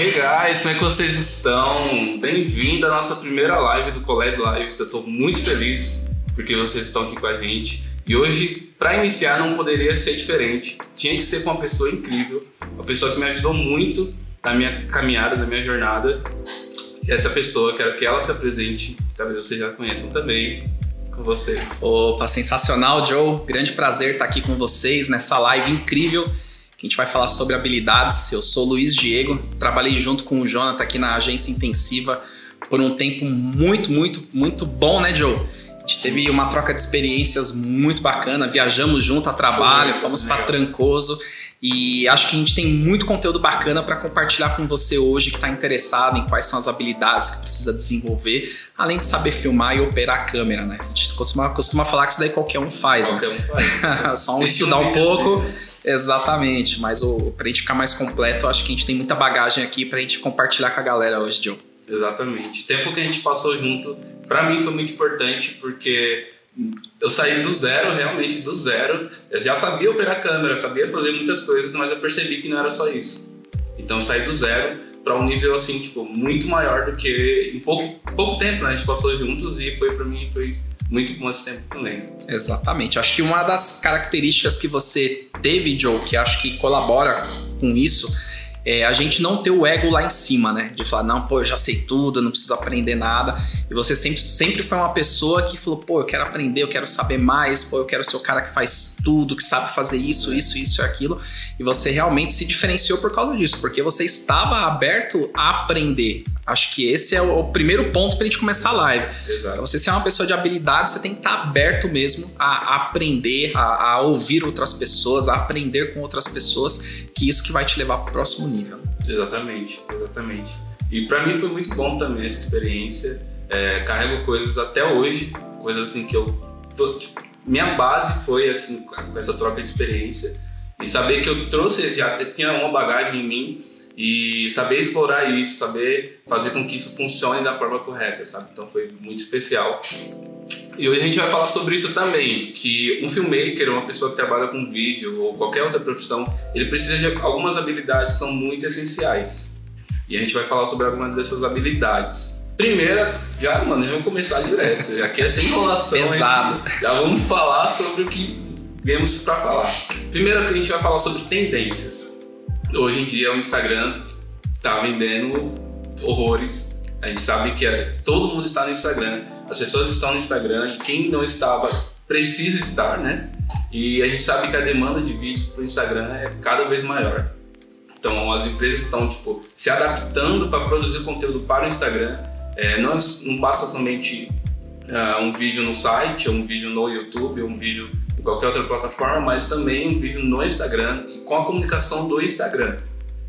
Hey guys, como é que vocês estão? Bem-vindo à nossa primeira live do Collab Lives. Eu estou muito feliz porque vocês estão aqui com a gente. E hoje, para iniciar, não poderia ser diferente. Tinha que ser com uma pessoa incrível, uma pessoa que me ajudou muito na minha caminhada, na minha jornada. E essa pessoa, quero que ela se apresente, talvez vocês já conheçam também. Com vocês. Opa, sensacional, Joe. Grande prazer estar aqui com vocês nessa live incrível que a gente vai falar sobre habilidades. Eu sou Luiz Diego, trabalhei junto com o Jonathan aqui na agência intensiva por um tempo muito, muito, muito bom, né, Joe? A gente teve uma troca de experiências muito bacana, viajamos junto a trabalho, fomos para Trancoso e acho que a gente tem muito conteúdo bacana para compartilhar com você hoje que está interessado em quais são as habilidades que precisa desenvolver, além de saber filmar e operar a câmera, né? A gente costuma, costuma falar que isso daí qualquer um faz, qualquer né? um faz. Só um estudar um pouco. Exatamente, mas o, pra gente ficar mais completo, acho que a gente tem muita bagagem aqui pra gente compartilhar com a galera hoje, Joe. Exatamente. O tempo que a gente passou junto, para mim foi muito importante porque eu saí do zero, realmente do zero. Eu já sabia operar câmera, sabia fazer muitas coisas, mas eu percebi que não era só isso. Então eu saí do zero para um nível assim, tipo, muito maior do que em pouco, pouco tempo, né? A gente passou juntos e foi para mim foi muito bom esse tempo também. Exatamente. Acho que uma das características que você teve, Joe, que acho que colabora com isso, é a gente não ter o ego lá em cima, né? De falar, não, pô, eu já sei tudo, não preciso aprender nada. E você sempre, sempre foi uma pessoa que falou, pô, eu quero aprender, eu quero saber mais, pô, eu quero ser o cara que faz tudo, que sabe fazer isso, isso, isso e aquilo. E você realmente se diferenciou por causa disso, porque você estava aberto a aprender, Acho que esse é o primeiro ponto para a gente começar a live. Exato. Você ser uma pessoa de habilidade, você tem que estar tá aberto mesmo a, aprender, a, a, ouvir outras pessoas, a aprender com outras pessoas, que isso que vai te levar para o próximo nível. Exatamente, exatamente. E para mim foi muito bom também essa experiência. É, carrego coisas até hoje, coisas assim que eu tô, tipo, minha base foi assim com essa troca de experiência e saber que eu trouxe já eu tinha uma bagagem em mim e saber explorar isso, saber fazer com que isso funcione da forma correta, sabe? Então foi muito especial. E hoje a gente vai falar sobre isso também, que um filmmaker, uma pessoa que trabalha com vídeo ou qualquer outra profissão, ele precisa de algumas habilidades que são muito essenciais. E a gente vai falar sobre algumas dessas habilidades. Primeira, já, mano, já vamos começar direto. Aqui é sem enrolação. Pesado. Já vamos falar sobre o que viemos para falar. Primeiro que a gente vai falar sobre tendências hoje em dia o Instagram tá vendendo horrores. A gente sabe que é, todo mundo está no Instagram, as pessoas estão no Instagram e quem não estava precisa estar, né? E a gente sabe que a demanda de vídeos para o Instagram é cada vez maior. Então as empresas estão tipo se adaptando para produzir conteúdo para o Instagram. É, não, não basta somente uh, um vídeo no site, um vídeo no YouTube, ou um vídeo em qualquer outra plataforma, mas também vídeo no Instagram e com a comunicação do Instagram.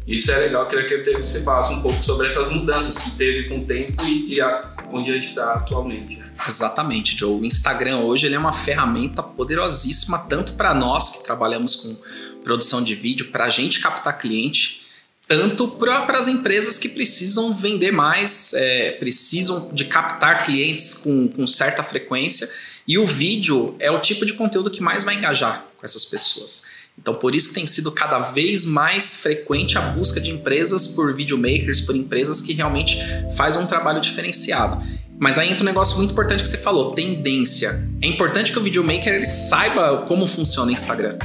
Isso é legal, queria que você falasse um pouco sobre essas mudanças que teve com o tempo e, e a, onde a gente está atualmente. Exatamente, Joe. O Instagram hoje ele é uma ferramenta poderosíssima tanto para nós que trabalhamos com produção de vídeo, para a gente captar cliente, tanto para as empresas que precisam vender mais, é, precisam de captar clientes com, com certa frequência e o vídeo é o tipo de conteúdo que mais vai engajar com essas pessoas. Então, por isso tem sido cada vez mais frequente a busca de empresas por videomakers, por empresas que realmente fazem um trabalho diferenciado. Mas aí entra um negócio muito importante que você falou, tendência. É importante que o videomaker ele saiba como funciona o Instagram.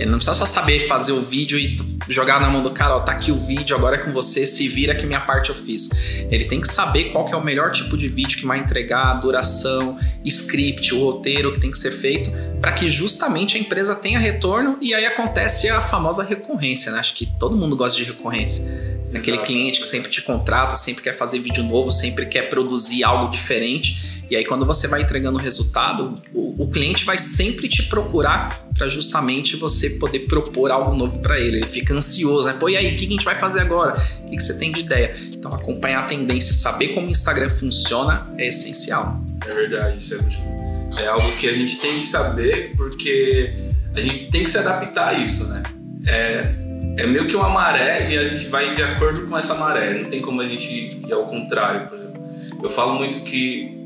Ele não precisa só saber fazer o vídeo e jogar na mão do cara, ó, tá aqui o vídeo, agora é com você, se vira que minha parte eu fiz. Ele tem que saber qual que é o melhor tipo de vídeo que vai entregar, a duração, script, o roteiro que tem que ser feito, para que justamente a empresa tenha retorno e aí acontece a famosa recorrência, né? Acho que todo mundo gosta de recorrência. Tem aquele cliente que sempre te contrata, sempre quer fazer vídeo novo, sempre quer produzir algo diferente. E aí, quando você vai entregando o resultado, o, o cliente vai sempre te procurar para justamente você poder propor algo novo para ele. Ele fica ansioso, né? Pô, e aí, o que a gente vai fazer agora? O que você tem de ideia? Então, acompanhar a tendência, saber como o Instagram funciona é essencial. É verdade, isso é, é algo que a gente tem que saber porque a gente tem que se adaptar a isso, né? É, é meio que uma maré e a gente vai de acordo com essa maré. Não tem como a gente ir ao contrário, por exemplo. Eu falo muito que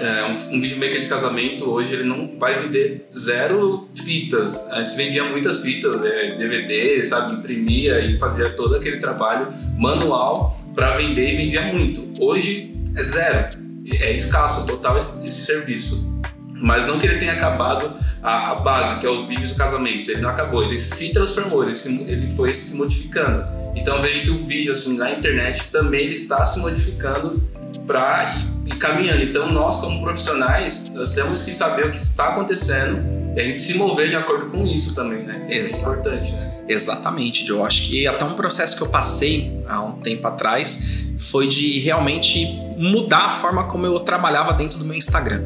é, um, um videomaker de casamento hoje ele não vai vender zero fitas. Antes vendia muitas fitas, é, DVD, sabe, imprimia e fazia todo aquele trabalho manual para vender e vendia muito. Hoje é zero, é escasso total esse, esse serviço. Mas não que ele tenha acabado a, a, base, que é o vídeo do casamento. Ele não acabou, ele se transformou, ele, se, ele foi se modificando. Então vejo que o vídeo assim na internet também ele está se modificando para caminhando. Então nós como profissionais nós temos que saber o que está acontecendo e a gente se mover de acordo com isso também, né? É importante, né? Exatamente, Joe. Acho que até um processo que eu passei há um tempo atrás foi de realmente mudar a forma como eu trabalhava dentro do meu Instagram.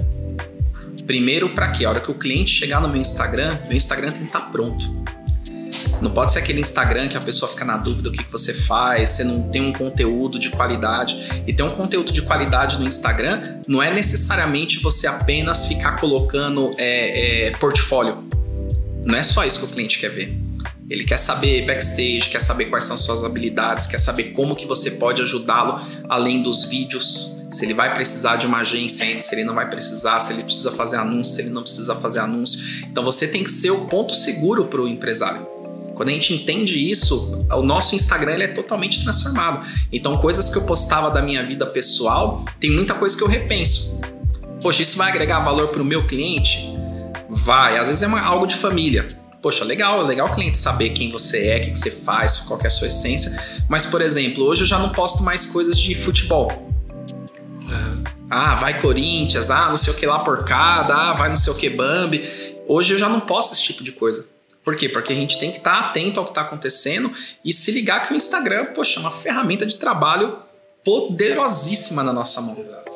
Primeiro, para quê? A hora que o cliente chegar no meu Instagram, meu Instagram tem que estar tá pronto. Não pode ser aquele Instagram que a pessoa fica na dúvida do que, que você faz, você não tem um conteúdo de qualidade. E ter um conteúdo de qualidade no Instagram não é necessariamente você apenas ficar colocando é, é, portfólio. Não é só isso que o cliente quer ver. Ele quer saber backstage, quer saber quais são suas habilidades, quer saber como que você pode ajudá-lo além dos vídeos, se ele vai precisar de uma agência, se ele não vai precisar, se ele precisa fazer anúncio, se ele não precisa fazer anúncio. Então você tem que ser o ponto seguro para o empresário. Quando a gente entende isso, o nosso Instagram ele é totalmente transformado. Então, coisas que eu postava da minha vida pessoal, tem muita coisa que eu repenso. Poxa, isso vai agregar valor para o meu cliente? Vai. Às vezes é uma, algo de família poxa, legal, legal o cliente saber quem você é, o que, você faz, qual é a sua essência. Mas, por exemplo, hoje eu já não posto mais coisas de futebol. É. Ah, vai Corinthians, ah, não sei o que lá porcada, ah, vai não sei o que Bambi. Hoje eu já não posto esse tipo de coisa. Por quê? Porque a gente tem que estar tá atento ao que está acontecendo e se ligar que o Instagram, poxa, é uma ferramenta de trabalho poderosíssima na nossa mão. Exato.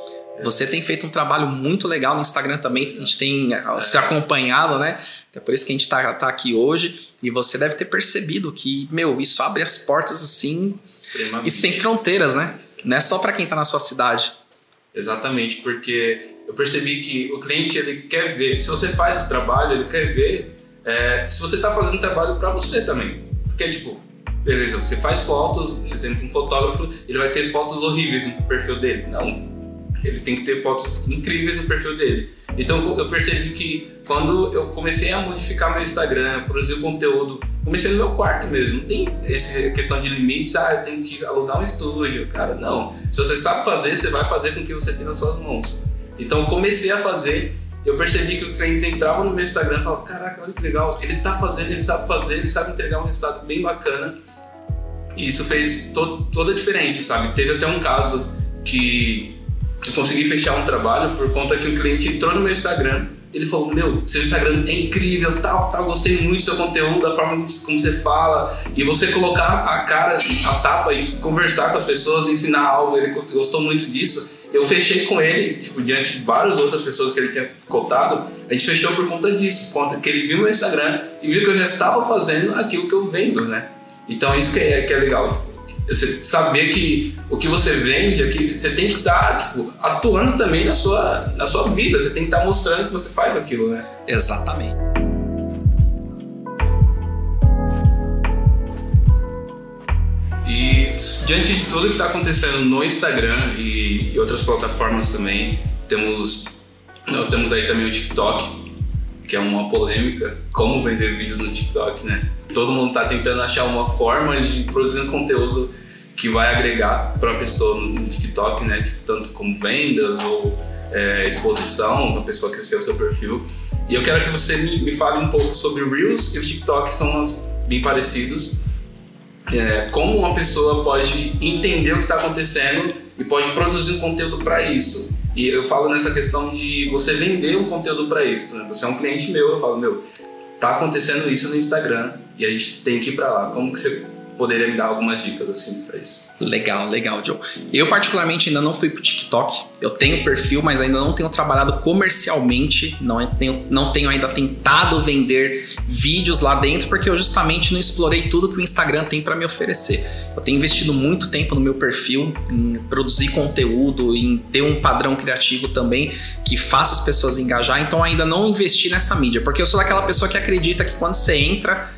Você tem feito um trabalho muito legal no Instagram também, a gente tem se acompanhado, né? É por isso que a gente está tá aqui hoje. E você deve ter percebido que, meu, isso abre as portas assim e sem fronteiras, né? Não é só para quem está na sua cidade. Exatamente, porque eu percebi que o cliente ele quer ver, se você faz o trabalho, ele quer ver é, se você está fazendo trabalho para você também. Porque, tipo, beleza, você faz fotos, exemplo, um fotógrafo, ele vai ter fotos horríveis no perfil dele. Não, ele tem que ter fotos incríveis no perfil dele. Então eu percebi que quando eu comecei a modificar meu Instagram, produzir conteúdo, comecei no meu quarto mesmo. Não tem essa questão de limites, ah, eu tenho que alugar um estúdio. Cara, não. Se você sabe fazer, você vai fazer com o que você tem nas suas mãos. Então comecei a fazer, eu percebi que os clientes entravam no meu Instagram e falavam, caraca, olha que legal, ele tá fazendo, ele sabe fazer, ele sabe entregar um resultado bem bacana. E isso fez to toda a diferença, sabe? Teve até um caso que eu consegui fechar um trabalho por conta que o cliente entrou no meu Instagram. Ele falou: Meu, seu Instagram é incrível, tal, tal, gostei muito do seu conteúdo, da forma como você fala. E você colocar a cara, a tapa e conversar com as pessoas, ensinar algo, ele gostou muito disso. Eu fechei com ele, tipo, diante de várias outras pessoas que ele tinha cotado, a gente fechou por conta disso, por conta que ele viu meu Instagram e viu que eu já estava fazendo aquilo que eu vendo, né? Então isso que é, que é legal você saber que o que você vende você tem que estar tá, tipo, atuando também na sua, na sua vida, você tem que estar tá mostrando que você faz aquilo, né? Exatamente. E diante de tudo que está acontecendo no Instagram e, e outras plataformas também, temos nós temos aí também o TikTok, que é uma polêmica, como vender vídeos no TikTok, né? Todo mundo está tentando achar uma forma de produzir um conteúdo que vai agregar para a pessoa no TikTok, né? Tanto como vendas ou é, exposição, a pessoa crescer o seu perfil. E eu quero que você me, me fale um pouco sobre o Reels e o TikTok, são umas bem parecidos. É, como uma pessoa pode entender o que está acontecendo e pode produzir um conteúdo para isso. E eu falo nessa questão de você vender um conteúdo para isso. Por exemplo, você é um cliente meu, eu falo, meu, tá acontecendo isso no Instagram e a gente tem que ir para lá. Como que você poderia me dar algumas dicas assim para isso. Legal, legal, Joe. Eu particularmente ainda não fui pro TikTok. Eu tenho perfil, mas ainda não tenho trabalhado comercialmente, não tenho, não tenho ainda tentado vender vídeos lá dentro porque eu justamente não explorei tudo que o Instagram tem para me oferecer. Eu tenho investido muito tempo no meu perfil em produzir conteúdo, em ter um padrão criativo também que faça as pessoas engajar, então ainda não investi nessa mídia, porque eu sou daquela pessoa que acredita que quando você entra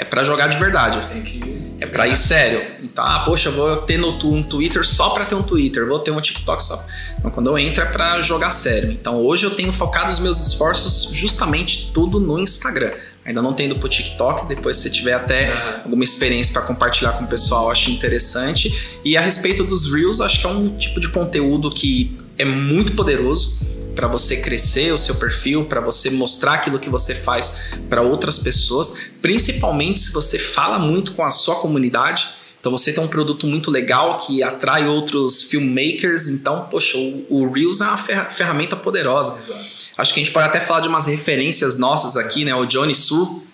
é para jogar de verdade. Tem que É pra ir sério. Então, ah, poxa, vou ter no, um Twitter só pra ter um Twitter, vou ter um TikTok só. Então, quando eu entro é pra jogar sério. Então, hoje eu tenho focado os meus esforços justamente tudo no Instagram. Ainda não tendo pro TikTok, depois se tiver até alguma experiência para compartilhar com o pessoal, acho interessante. E a respeito dos Reels, acho que é um tipo de conteúdo que é muito poderoso para você crescer o seu perfil, para você mostrar aquilo que você faz para outras pessoas, principalmente se você fala muito com a sua comunidade. Então você tem um produto muito legal que atrai outros filmmakers. Então, poxa, o, o Reels é uma ferramenta poderosa. Exato. Acho que a gente pode até falar de umas referências nossas aqui, né? O Johnny Su,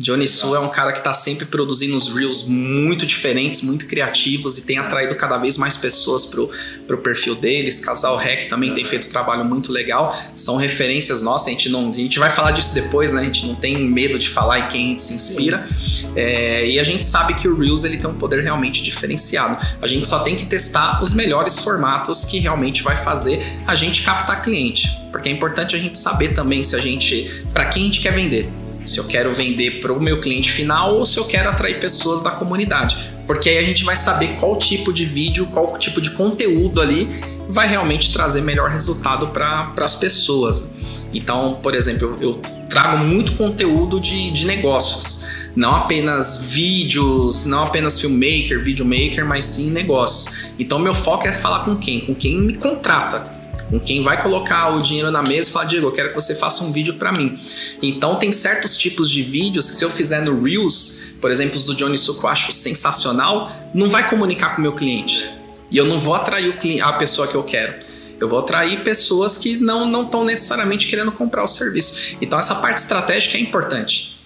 Johnny Su é um cara que está sempre produzindo uns reels muito diferentes, muito criativos e tem atraído cada vez mais pessoas pro, pro perfil deles. Casal Rec também tem feito um trabalho muito legal. São referências nossas, a gente não, a gente vai falar disso depois, né? A gente não tem medo de falar em quem a gente se inspira. É, e a gente sabe que o reels ele tem um poder realmente diferenciado. A gente só tem que testar os melhores formatos que realmente vai fazer a gente captar cliente, porque é importante a gente saber também se a gente, para quem a gente quer vender se eu quero vender para o meu cliente final ou se eu quero atrair pessoas da comunidade. Porque aí a gente vai saber qual tipo de vídeo, qual tipo de conteúdo ali vai realmente trazer melhor resultado para as pessoas. Então, por exemplo, eu, eu trago muito conteúdo de, de negócios não apenas vídeos, não apenas filmmaker, videomaker, mas sim negócios. Então meu foco é falar com quem? Com quem me contrata com quem vai colocar o dinheiro na mesa e falar, Diego, eu quero que você faça um vídeo para mim. Então tem certos tipos de vídeos que se eu fizer no Reels, por exemplo, os do Johnny Suco eu acho sensacional, não vai comunicar com o meu cliente. E eu não vou atrair a pessoa que eu quero. Eu vou atrair pessoas que não estão necessariamente querendo comprar o serviço. Então essa parte estratégica é importante.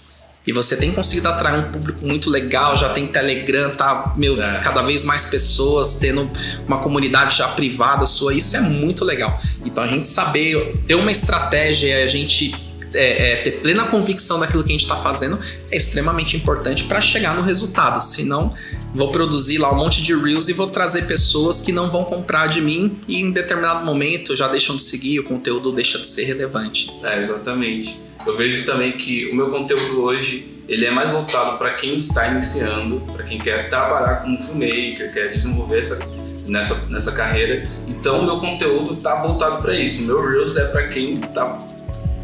E você tem conseguido atrair um público muito legal, já tem Telegram, tá, meu, é. cada vez mais pessoas tendo uma comunidade já privada sua, isso é muito legal. Então a gente saber ter uma estratégia, a gente é, é, ter plena convicção daquilo que a gente está fazendo é extremamente importante para chegar no resultado. Senão, vou produzir lá um monte de reels e vou trazer pessoas que não vão comprar de mim e em determinado momento já deixam de seguir, o conteúdo deixa de ser relevante. É, exatamente. Eu vejo também que o meu conteúdo hoje ele é mais voltado para quem está iniciando, para quem quer trabalhar como filmmaker, quer desenvolver essa nessa, nessa carreira. Então, meu conteúdo está voltado para isso. Meu Reels é para quem está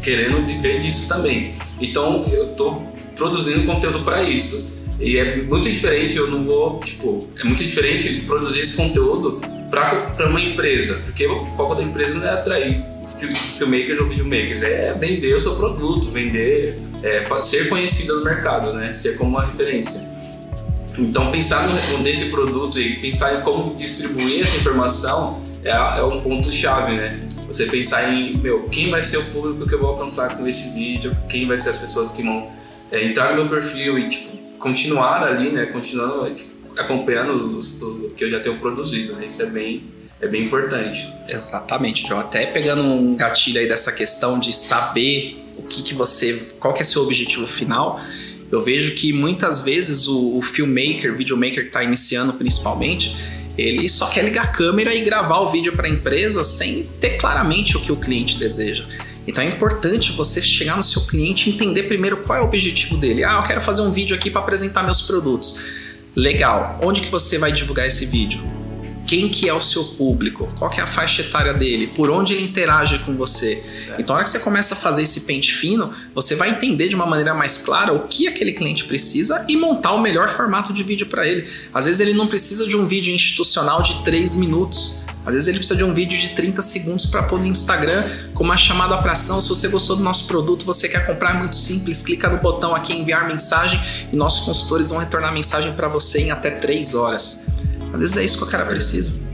querendo viver disso também. Então, eu estou produzindo conteúdo para isso. E é muito diferente, eu não vou, tipo, é muito diferente produzir esse conteúdo para uma empresa, porque o foco da empresa não é atrair filmmakers ou videomakers, é vender o seu produto, vender, é, ser conhecido no mercado, né? Ser como uma referência. Então, pensar nesse produto e pensar em como distribuir essa informação é, é um ponto-chave, né? Você pensar em, meu, quem vai ser o público que eu vou alcançar com esse vídeo, quem vai ser as pessoas que vão é, entrar no meu perfil e, tipo, continuar ali, né? Continuando tipo, acompanhando o que eu já tenho produzido, né? Isso é bem é bem importante. Exatamente, João. Até pegando um gatilho aí dessa questão de saber o que, que você. qual que é seu objetivo final. Eu vejo que muitas vezes o, o filmmaker, videomaker que está iniciando principalmente, ele só quer ligar a câmera e gravar o vídeo para a empresa sem ter claramente o que o cliente deseja. Então é importante você chegar no seu cliente e entender primeiro qual é o objetivo dele. Ah, eu quero fazer um vídeo aqui para apresentar meus produtos. Legal. Onde que você vai divulgar esse vídeo? Quem que é o seu público, qual que é a faixa etária dele, por onde ele interage com você. É. Então, na hora que você começa a fazer esse pente fino, você vai entender de uma maneira mais clara o que aquele cliente precisa e montar o melhor formato de vídeo para ele. Às vezes ele não precisa de um vídeo institucional de 3 minutos. Às vezes ele precisa de um vídeo de 30 segundos para pôr no Instagram com uma chamada para ação. Se você gostou do nosso produto, você quer comprar, é muito simples. Clica no botão aqui enviar mensagem e nossos consultores vão retornar a mensagem para você em até 3 horas. Às vezes é isso que o cara precisa.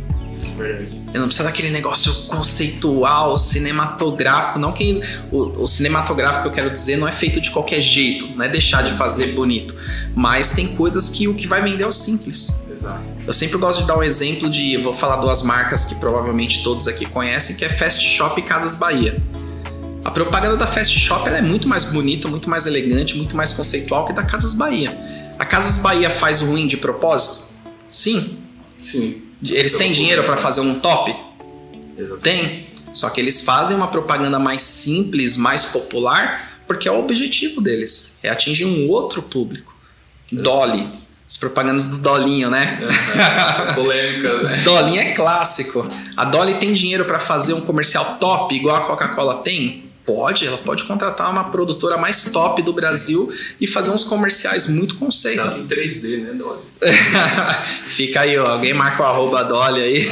Verdade. Eu não precisa daquele negócio conceitual, cinematográfico. Não que o, o, cinematográfico, eu quero dizer, não é feito de qualquer jeito, não é deixar de fazer bonito. Mas tem coisas que o que vai vender é o simples. Exato. Eu sempre gosto de dar um exemplo de. Vou falar duas marcas que provavelmente todos aqui conhecem, que é Fast Shop e Casas Bahia. A propaganda da Fast Shop é muito mais bonita, muito mais elegante, muito mais conceitual que da Casas Bahia. A Casas Bahia faz ruim de propósito? Sim, Sim. Eles têm dinheiro para fazer um top? Exatamente. Tem. Só que eles fazem uma propaganda mais simples, mais popular, porque é o objetivo deles. É atingir um outro público. Dolly. As propagandas do Dolinho, né? Essa polêmica, né? Dolinho é clássico. A Dolly tem dinheiro para fazer um comercial top, igual a Coca-Cola tem? Pode, ela pode contratar uma produtora mais top do Brasil e fazer uns comerciais muito conceito. Tanto em 3D, né, Dolly? Fica aí, ó. Alguém marca o arroba Dolly aí.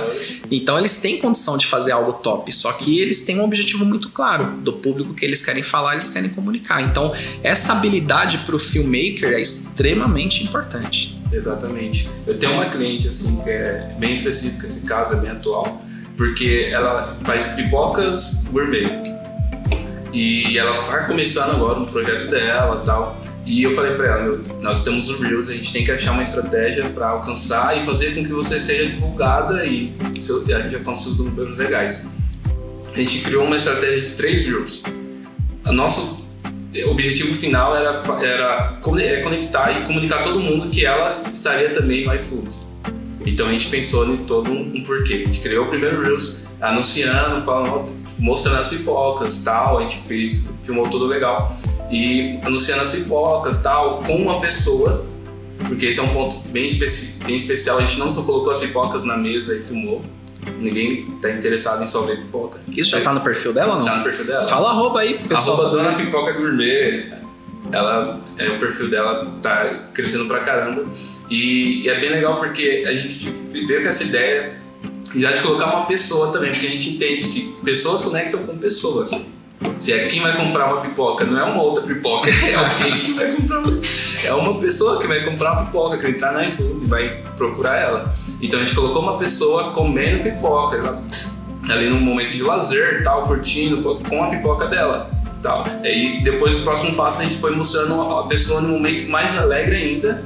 então eles têm condição de fazer algo top, só que eles têm um objetivo muito claro do público que eles querem falar, eles querem comunicar. Então essa habilidade para o filmmaker é extremamente importante. Exatamente. Eu tenho uma cliente assim que é bem específica, esse caso é bem atual, porque ela faz pipocas gourmet. E ela tá começando agora no projeto dela tal. E eu falei para ela, meu, nós temos o Reels, a gente tem que achar uma estratégia para alcançar e fazer com que você seja divulgada e a gente alcance os números legais. A gente criou uma estratégia de três Reels. O nosso objetivo final era, era é, conectar e comunicar todo mundo que ela estaria também no iFood. Então a gente pensou em todo um, um porquê. A gente criou o primeiro Reels anunciando, falando, mostrando as pipocas tal, a gente fez, filmou tudo legal. E anunciando as pipocas tal, com uma pessoa, porque esse é um ponto bem, especi bem especial, a gente não só colocou as pipocas na mesa e filmou, Ninguém tá interessado em só ver pipoca. Isso já tá no perfil dela ou não? Tá no perfil dela. Fala arroba aí pessoal. Arroba Dona Pipoca Gourmet. Ela, é, o perfil dela tá crescendo pra caramba. E, e, é bem legal porque a gente veio com essa ideia já de colocar uma pessoa também, porque a gente entende que pessoas conectam com pessoas. Se é quem vai comprar uma pipoca, não é uma outra pipoca, é alguém que vai comprar uma, É uma pessoa que vai comprar uma pipoca, que vai entrar na iFood e vai procurar ela. Então a gente colocou uma pessoa comendo pipoca, ela, ali num momento de lazer, tal, curtindo, com a pipoca dela. Tal. E depois, o próximo passo, a gente foi mostrando a pessoa no momento mais alegre ainda,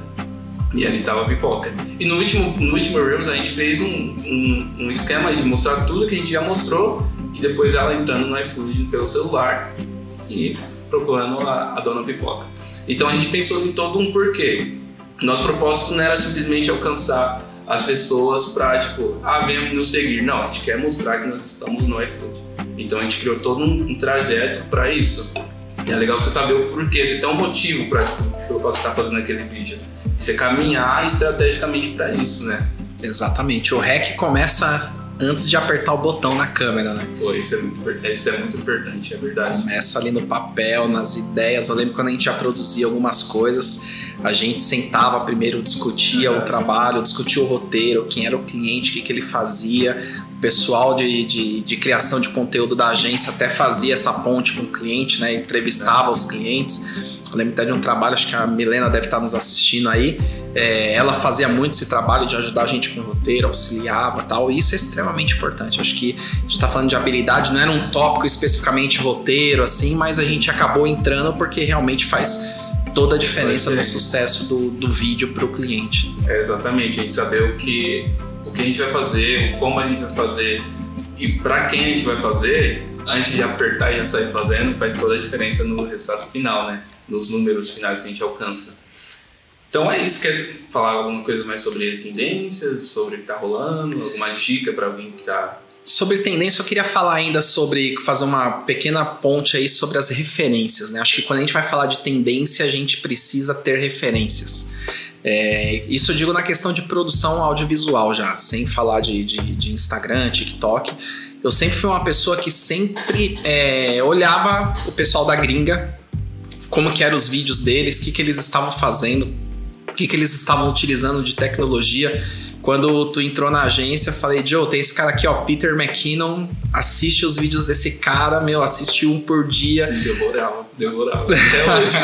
e ali tava a pipoca. E no último, no último Reels a gente fez um, um, um, esquema de mostrar tudo que a gente já mostrou e depois ela entrando no iFood pelo celular e procurando a, a dona pipoca. Então a gente pensou em todo um porquê. Nosso propósito não era simplesmente alcançar as pessoas para tipo, ah, venham nos seguir. Não, a gente quer mostrar que nós estamos no iFood. Então a gente criou todo um, um trajeto para isso. E é legal você saber o porquê, você tem um motivo para você estar fazendo aquele vídeo você caminhar estrategicamente para isso, né? Exatamente. O REC começa antes de apertar o botão na câmera, né? Pô, isso é, isso é muito importante, é verdade. Começa ali no papel, nas ideias. Eu lembro quando a gente já produzia algumas coisas, a gente sentava primeiro, discutia o trabalho, discutia o roteiro, quem era o cliente, o que, que ele fazia. Pessoal de, de, de criação de conteúdo da agência até fazia essa ponte com o cliente, né? Entrevistava os clientes. Eu lembro até de um trabalho, acho que a Milena deve estar nos assistindo aí. É, ela fazia muito esse trabalho de ajudar a gente com o roteiro, auxiliava tal, e isso é extremamente importante. Acho que a gente está falando de habilidade, não era um tópico especificamente roteiro, assim, mas a gente acabou entrando porque realmente faz toda a diferença no sucesso do, do vídeo para o cliente. É exatamente, a gente saber o que, que a gente vai fazer, como a gente vai fazer e para quem a gente vai fazer, antes de apertar e já sair fazendo, faz toda a diferença no resultado final, né? nos números finais que a gente alcança. Então é isso. Quer falar alguma coisa mais sobre tendências, sobre o que está rolando, alguma dica para alguém que está Sobre tendência, eu queria falar ainda sobre fazer uma pequena ponte aí sobre as referências. Né? Acho que quando a gente vai falar de tendência, a gente precisa ter referências. É, isso eu digo na questão de produção audiovisual já, sem falar de, de, de Instagram, TikTok. Eu sempre fui uma pessoa que sempre é, olhava o pessoal da gringa como que eram os vídeos deles, o que, que eles estavam fazendo, o que, que eles estavam utilizando de tecnologia. Quando tu entrou na agência, eu falei, Joe, tem esse cara aqui, ó, Peter McKinnon, assiste os vídeos desse cara, meu, assiste um por dia. Devorava, devorava, até hoje.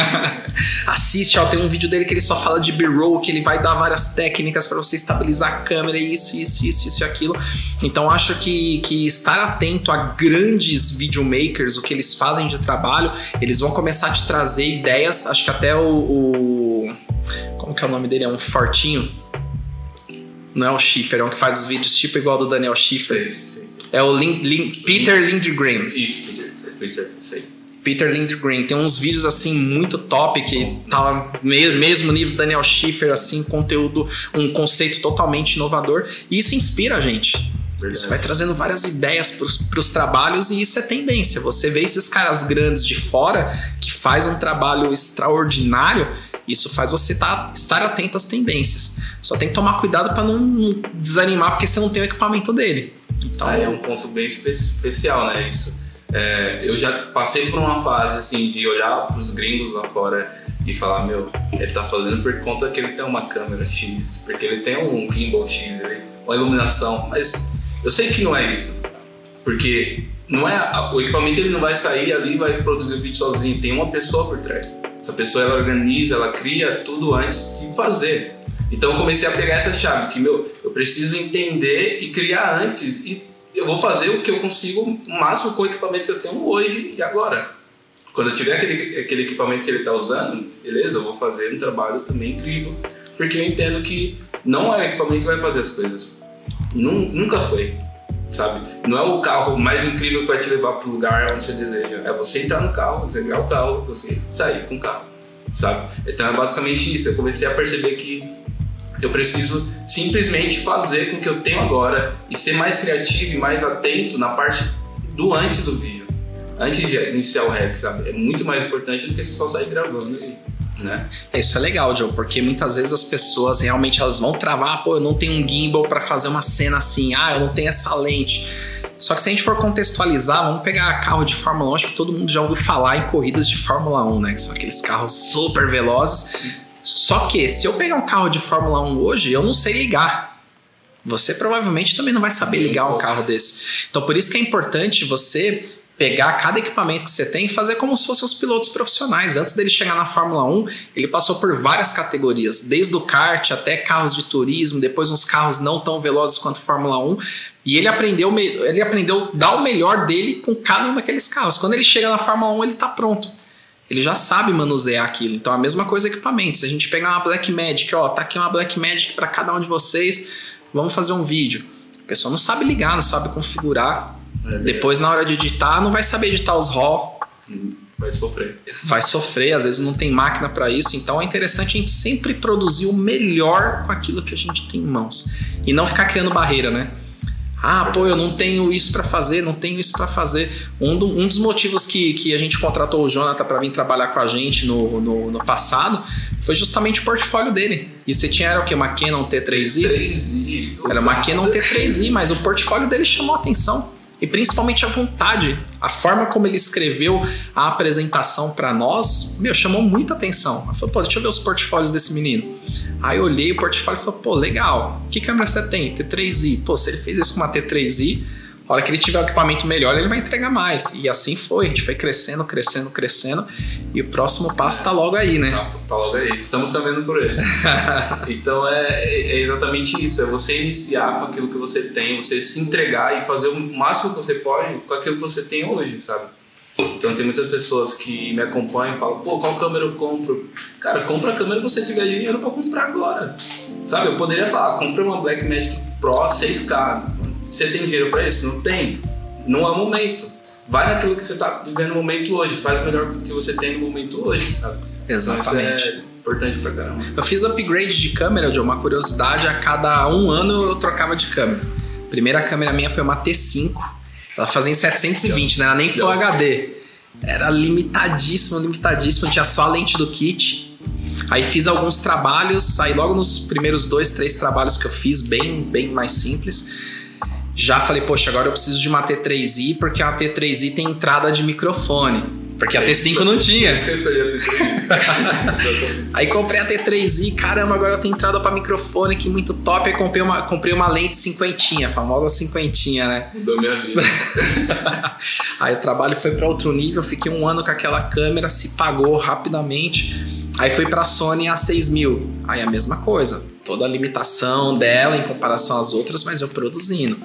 assiste, ó, tem um vídeo dele que ele só fala de B-roll, que ele vai dar várias técnicas para você estabilizar a câmera, isso, isso, isso, isso e aquilo. Então acho que, que estar atento a grandes videomakers, o que eles fazem de trabalho, eles vão começar a te trazer ideias, acho que até o, o como que é o nome dele? É um fortinho não é o Schiffer, é um que faz os vídeos tipo igual do Daniel Schiffer. É o Lin, Lin, Peter Lindgren. Isso, Peter. Peter, sei. Peter Lindgren tem uns vídeos assim muito top que tá mesmo nível do Daniel Schiffer assim, conteúdo, um conceito totalmente inovador e isso inspira a gente. Verdade. Isso vai trazendo várias ideias para os trabalhos e isso é tendência. Você vê esses caras grandes de fora que faz um trabalho extraordinário Isso faz você tá, estar atento às tendências. Só tem que tomar cuidado para não, desanimar porque você não tem o equipamento dele. Então, Aí é um ponto bem espe especial, né? Isso. É, eu já passei por uma fase assim de olhar para os gringos lá fora e falar, meu, ele tá fazendo por conta que ele tem uma câmera X, porque ele tem um gimbal X, ele, uma iluminação, mas eu sei que não é isso, porque não é o equipamento ele não vai sair ali vai produzir o vídeo sozinho, tem uma pessoa por trás. Essa pessoa ela organiza, ela cria tudo antes de fazer. Então eu comecei a pegar essa chave que meu, eu preciso entender e criar antes e eu vou fazer o que eu consigo o máximo com o equipamento que eu tenho hoje e agora. Quando eu tiver aquele, aquele equipamento que ele está usando, beleza, eu vou fazer um trabalho também incrível, porque eu entendo que não é o equipamento que vai fazer as coisas. Nunca foi, sabe? Não é o carro mais incrível que vai te levar para o lugar onde você deseja. É você entrar no carro, você ligar o carro, você sair com o carro, sabe? Então é basicamente isso. Eu comecei a perceber que eu preciso simplesmente fazer com o que eu tenho agora e ser mais criativo e mais atento na parte do antes do vídeo antes de iniciar o rec, sabe? É muito mais importante do que você só sair gravando ali. Né? É, isso é legal, Joe, porque muitas vezes as pessoas realmente elas vão travar, pô, eu não tenho um gimbal para fazer uma cena assim, ah, eu não tenho essa lente. Só que se a gente for contextualizar, vamos pegar carro de Fórmula 1, acho que todo mundo já ouviu falar em corridas de Fórmula 1, né? Que são aqueles carros super velozes. Só que se eu pegar um carro de Fórmula 1 hoje, eu não sei ligar. Você provavelmente também não vai saber ligar um carro desse. Então por isso que é importante você pegar cada equipamento que você tem e fazer como se fossem os pilotos profissionais. Antes dele chegar na Fórmula 1, ele passou por várias categorias, desde o kart até carros de turismo, depois uns carros não tão velozes quanto Fórmula 1, e ele aprendeu, ele aprendeu dar o melhor dele com cada um daqueles carros. Quando ele chega na Fórmula 1, ele está pronto. Ele já sabe manusear aquilo. Então a mesma coisa equipamentos. Se a gente pegar uma Black Magic, ó, tá aqui uma Black Magic para cada um de vocês, vamos fazer um vídeo. A pessoa não sabe ligar, não sabe configurar, é Depois, na hora de editar, não vai saber editar os RAW. Vai sofrer. Vai sofrer, às vezes não tem máquina para isso. Então é interessante a gente sempre produzir o melhor com aquilo que a gente tem em mãos. E não ficar criando barreira, né? Ah, pô, eu não tenho isso para fazer, não tenho isso para fazer. Um, do, um, dos motivos que, que a gente contratou o Jonathan para vir trabalhar com a gente no, no, no, passado foi justamente o portfólio dele. E você tinha era o que? Uma Canon T3i? T3i. Era uma Canon T3i, mas o portfólio dele chamou a atenção e principalmente a vontade, a forma como ele escreveu a apresentação para nós, meu, chamou muita atenção. Eu falei, pô, deixa eu ver os portfólios desse menino. Aí eu olhei o portfólio e falei, pô, legal. Que câmera você tem? T3i. Pô, se ele fez isso com uma T3i, a hora que ele tiver o equipamento melhor, ele vai entregar mais. E assim foi, a gente foi crescendo, crescendo, crescendo. E o próximo passo está logo aí, né? Tá, tá, logo aí. Estamos caminhando por ele. então é, é, exatamente isso: é você iniciar com aquilo que você tem, você se entregar e fazer o máximo que você pode com aquilo que você tem hoje, sabe? Então tem muitas pessoas que me acompanham e falam, pô, qual câmera eu compro? Cara, compra a câmera que você tiver dinheiro para comprar agora. Sabe? Eu poderia falar, compra uma Blackmagic Pro 6K você tem dinheiro para isso? Não tem. Não é o momento. Vai naquilo que você está vivendo no momento hoje. Faz o melhor que você tem no momento hoje, sabe? Exatamente. Então, é importante pra caramba. Eu fiz upgrade de câmera, de uma curiosidade, a cada um ano eu trocava de câmera. A primeira câmera minha foi uma T5. Ela fazia em 720, né? Ela nem Full HD. Era limitadíssimo, limitadíssimo. Tinha só a lente do kit. Aí fiz alguns trabalhos, aí logo nos primeiros dois, três trabalhos que eu fiz, bem, bem mais simples já falei, poxa, agora eu preciso de uma T3i, porque a T3i tem entrada de microfone. Porque a T5 não tinha. Isso que eu escolhi a T3i. aí comprei a T3i, caramba, agora eu tenho entrada para microfone, que muito top. Aí comprei uma, comprei uma lente cinquentinha, a famosa cinquentinha, né? Mudou minha vida. aí o trabalho foi para outro nível, fiquei um ano com aquela câmera, se pagou rapidamente. Aí fui para a Sony A6000, aí a mesma coisa, toda a limitação dela em comparação às outras, mas eu produzindo.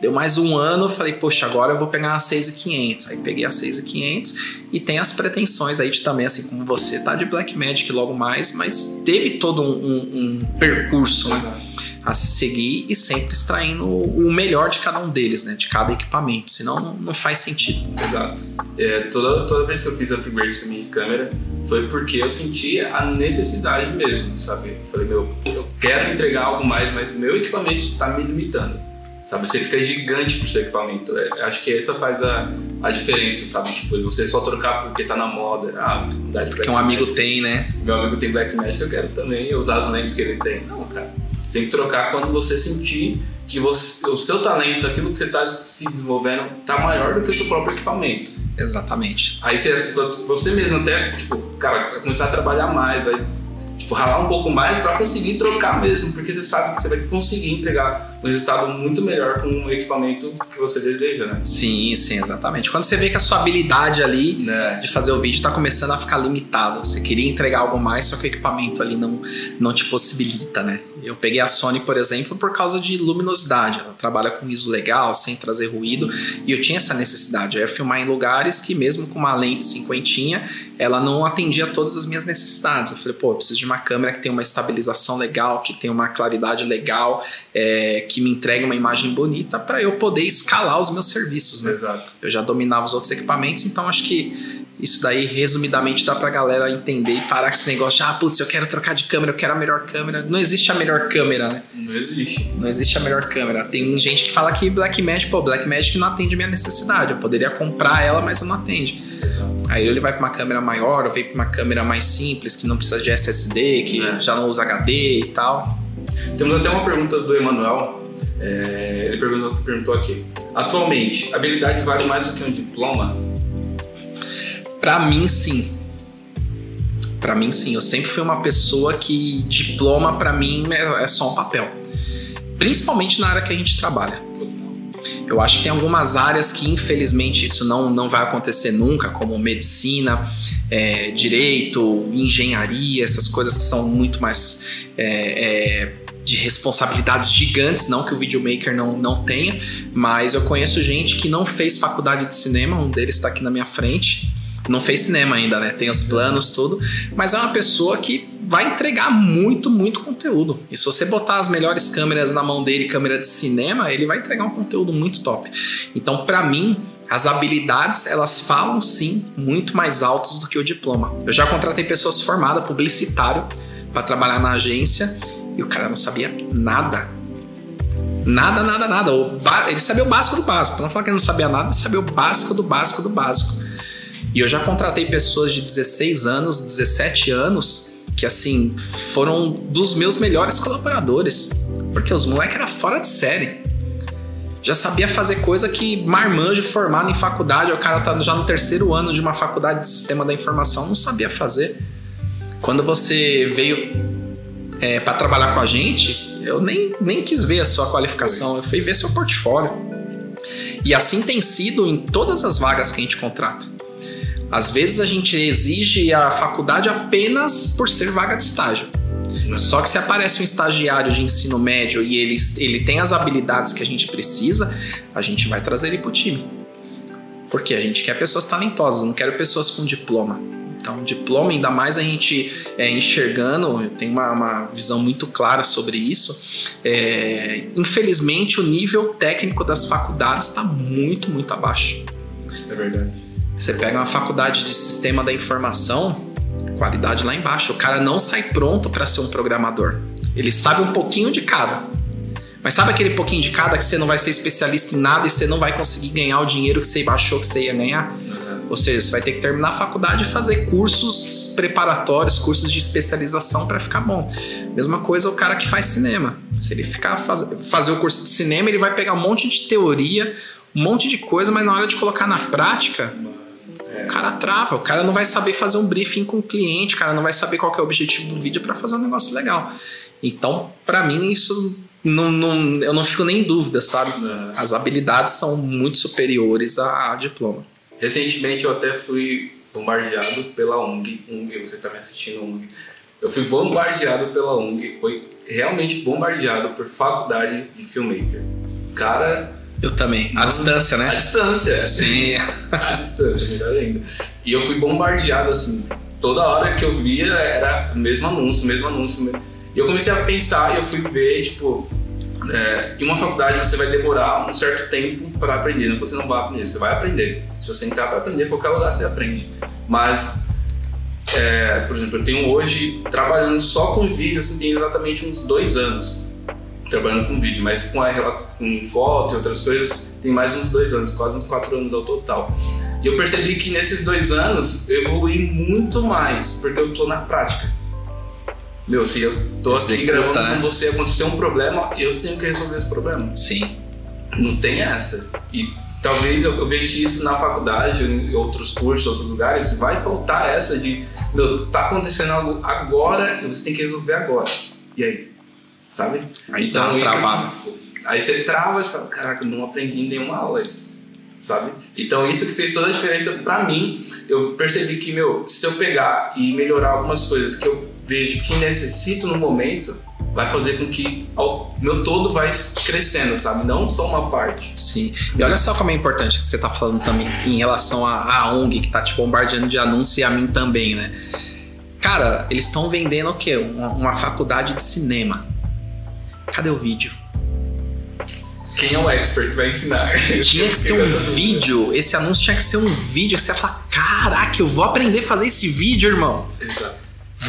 Deu mais um ano, falei, poxa, agora eu vou pegar a 6500. Aí peguei a 6500 e tem as pretensões aí de também, assim como você tá de Blackmagic logo mais, mas teve todo um, um, um percurso né, a se seguir e sempre extraindo o melhor de cada um deles, né? De cada equipamento, senão não, não faz sentido. Exato. É, toda, toda vez que eu fiz upgrade também de câmera, foi porque eu senti a necessidade mesmo, sabe? Falei, meu, eu quero entregar algo mais, mas meu equipamento está me limitando sabe? Você fica gigante pro seu equipamento. É, acho que essa faz a, a diferença, sabe? Tipo, você só trocar porque tá na moda. Ah, dá de Porque um amigo tem, né? Meu amigo tem Black Magic, eu quero também usar as lentes que ele tem. Não, cara. Você tem que trocar quando você sentir que você, o seu talento, aquilo que você está se desenvolvendo, tá maior do que o seu próprio equipamento. Exatamente. Aí você, você mesmo até, tipo, cara, vai começar a trabalhar mais, vai tipo, ralar um pouco mais para conseguir trocar mesmo, porque você sabe que você vai conseguir entregar um resultado muito melhor com o equipamento que você deseja, né? Sim, sim, exatamente. Quando você vê que a sua habilidade ali é. de fazer o vídeo está começando a ficar limitada, você queria entregar algo mais, só que o equipamento ali não, não te possibilita, né? Eu peguei a Sony, por exemplo, por causa de luminosidade. Ela trabalha com ISO legal, sem trazer ruído, e eu tinha essa necessidade. Eu ia filmar em lugares que, mesmo com uma lente cinquentinha, ela não atendia todas as minhas necessidades. Eu falei, pô, eu preciso de uma câmera que tenha uma estabilização legal, que tenha uma claridade legal, é, que me entregue uma imagem bonita para eu poder escalar os meus serviços, né? Exato. Eu já dominava os outros equipamentos, então acho que isso daí, resumidamente, dá pra galera entender e parar com esse negócio de, ah, putz, eu quero trocar de câmera, eu quero a melhor câmera. Não existe a melhor câmera, né? Não existe. Não existe a melhor câmera. Tem gente que fala que Blackmagic, pô, Blackmagic não atende minha necessidade. Eu poderia comprar ela, mas não atende. Exato. Aí ele vai pra uma câmera maior, ou vem pra uma câmera mais simples, que não precisa de SSD, que é. já não usa HD e tal. Temos até uma pergunta do Emanuel. É, ele perguntou, perguntou aqui: Atualmente, habilidade vale mais do que um diploma? Para mim, sim. Para mim, sim. Eu sempre fui uma pessoa que diploma para mim é, é só um papel. Principalmente na área que a gente trabalha. Eu acho que tem algumas áreas que, infelizmente, isso não, não vai acontecer nunca, como medicina, é, direito, engenharia, essas coisas que são muito mais é, é, de responsabilidades gigantes, não que o videomaker não, não tenha, mas eu conheço gente que não fez faculdade de cinema, um deles está aqui na minha frente, não fez cinema ainda, né? Tem os planos, tudo. Mas é uma pessoa que vai entregar muito, muito conteúdo. E se você botar as melhores câmeras na mão dele, câmera de cinema, ele vai entregar um conteúdo muito top. Então, para mim, as habilidades, elas falam sim muito mais altos do que o diploma. Eu já contratei pessoas formadas, publicitário, para trabalhar na agência, e o cara não sabia nada. Nada, nada, nada. Ele sabia o básico do básico. Pra não falar que ele não sabia nada, ele sabia o básico do básico do básico. E eu já contratei pessoas de 16 anos, 17 anos, que assim, foram dos meus melhores colaboradores. Porque os moleques eram fora de série. Já sabia fazer coisa que marmanjo formado em faculdade, o cara tá já no terceiro ano de uma faculdade de sistema da informação, não sabia fazer. Quando você veio é, para trabalhar com a gente, eu nem, nem quis ver a sua qualificação, eu fui ver seu portfólio. E assim tem sido em todas as vagas que a gente contrata. Às vezes a gente exige a faculdade apenas por ser vaga de estágio. Só que se aparece um estagiário de ensino médio e ele, ele tem as habilidades que a gente precisa, a gente vai trazer ele para o time. Porque a gente quer pessoas talentosas, não quero pessoas com diploma. Então, diploma, ainda mais a gente é, enxergando, eu tenho uma, uma, visão muito clara sobre isso. É, infelizmente, o nível técnico das faculdades está muito, muito abaixo. É verdade. Você pega uma faculdade de sistema da informação, qualidade lá embaixo. O cara não sai pronto para ser um programador. Ele sabe um pouquinho de cada. Mas sabe aquele pouquinho de cada que você não vai ser especialista em nada e você não vai conseguir ganhar o dinheiro que você achou que você ia ganhar? Ou seja, você vai ter que terminar a faculdade e fazer cursos preparatórios, cursos de especialização para ficar bom. Mesma coisa o cara que faz cinema. Se ele ficar faz, fazer o curso de cinema, ele vai pegar um monte de teoria, um monte de coisa, mas na hora de colocar na prática, o cara trava, o cara não vai saber fazer um briefing com o cliente, o cara não vai saber qual é o objetivo do vídeo para fazer um negócio legal. Então, para mim, isso não, não, eu não fico nem em dúvida, sabe? É. As habilidades são muito superiores a, a, diploma. Recentemente eu até fui bombardeado pela ONG, ONG você está me assistindo ONG. Eu fui bombardeado pela ONG, foi realmente bombardeado por faculdade de filmmaker. Cara, eu também. A distância, né? A distância. Sim. a distância, melhor ainda. E eu fui bombardeado, assim, toda hora que eu via era mesmo anúncio, mesmo anúncio. E eu comecei a pensar e eu fui ver, tipo, é, em uma faculdade você vai demorar um certo tempo para aprender, não você não vai aprender, você vai aprender. Se você entrar para aprender, qualquer lugar você aprende. Mas, é, por exemplo, eu tenho hoje, trabalhando só com vídeo, assim, tem exatamente uns dois anos. Trabalhando com vídeo, mas com a com foto e outras coisas tem mais uns dois anos, quase uns quatro anos ao total. E eu percebi que nesses dois anos eu evolui muito mais, porque eu tô na prática. Meu, se eu tô aqui Executa, gravando né? com você, aconteceu um problema, eu tenho que resolver esse problema. Sim. Não tem essa. E talvez eu, eu veja isso na faculdade, em outros cursos, outros lugares, vai faltar essa de, meu, tá acontecendo algo agora e você tem que resolver agora. E aí? Sabe? Aí tá isso travado. aqui, tipo, aí você trava e fala, caraca, eu não aprendi em nenhuma aula isso. Sabe? Então isso que fez toda a diferença pra mim. Eu percebi que, meu, se eu pegar e melhorar algumas coisas que eu vejo que necessito no momento, vai fazer com que o meu todo vai crescendo, sabe? Não só uma parte. Sim. E olha só como é importante que você tá falando também em relação à, ONG que tá te bombardeando de anúncio e a mim também, né? Cara, eles estão vendendo o quê? Uma, uma faculdade de cinema. Cadê o vídeo? Quem é o expert que vai ensinar? Tinha que ser um vídeo, esse anúncio tinha que ser um vídeo. Você ia falar: caraca, eu vou aprender a fazer esse vídeo, irmão. Exato.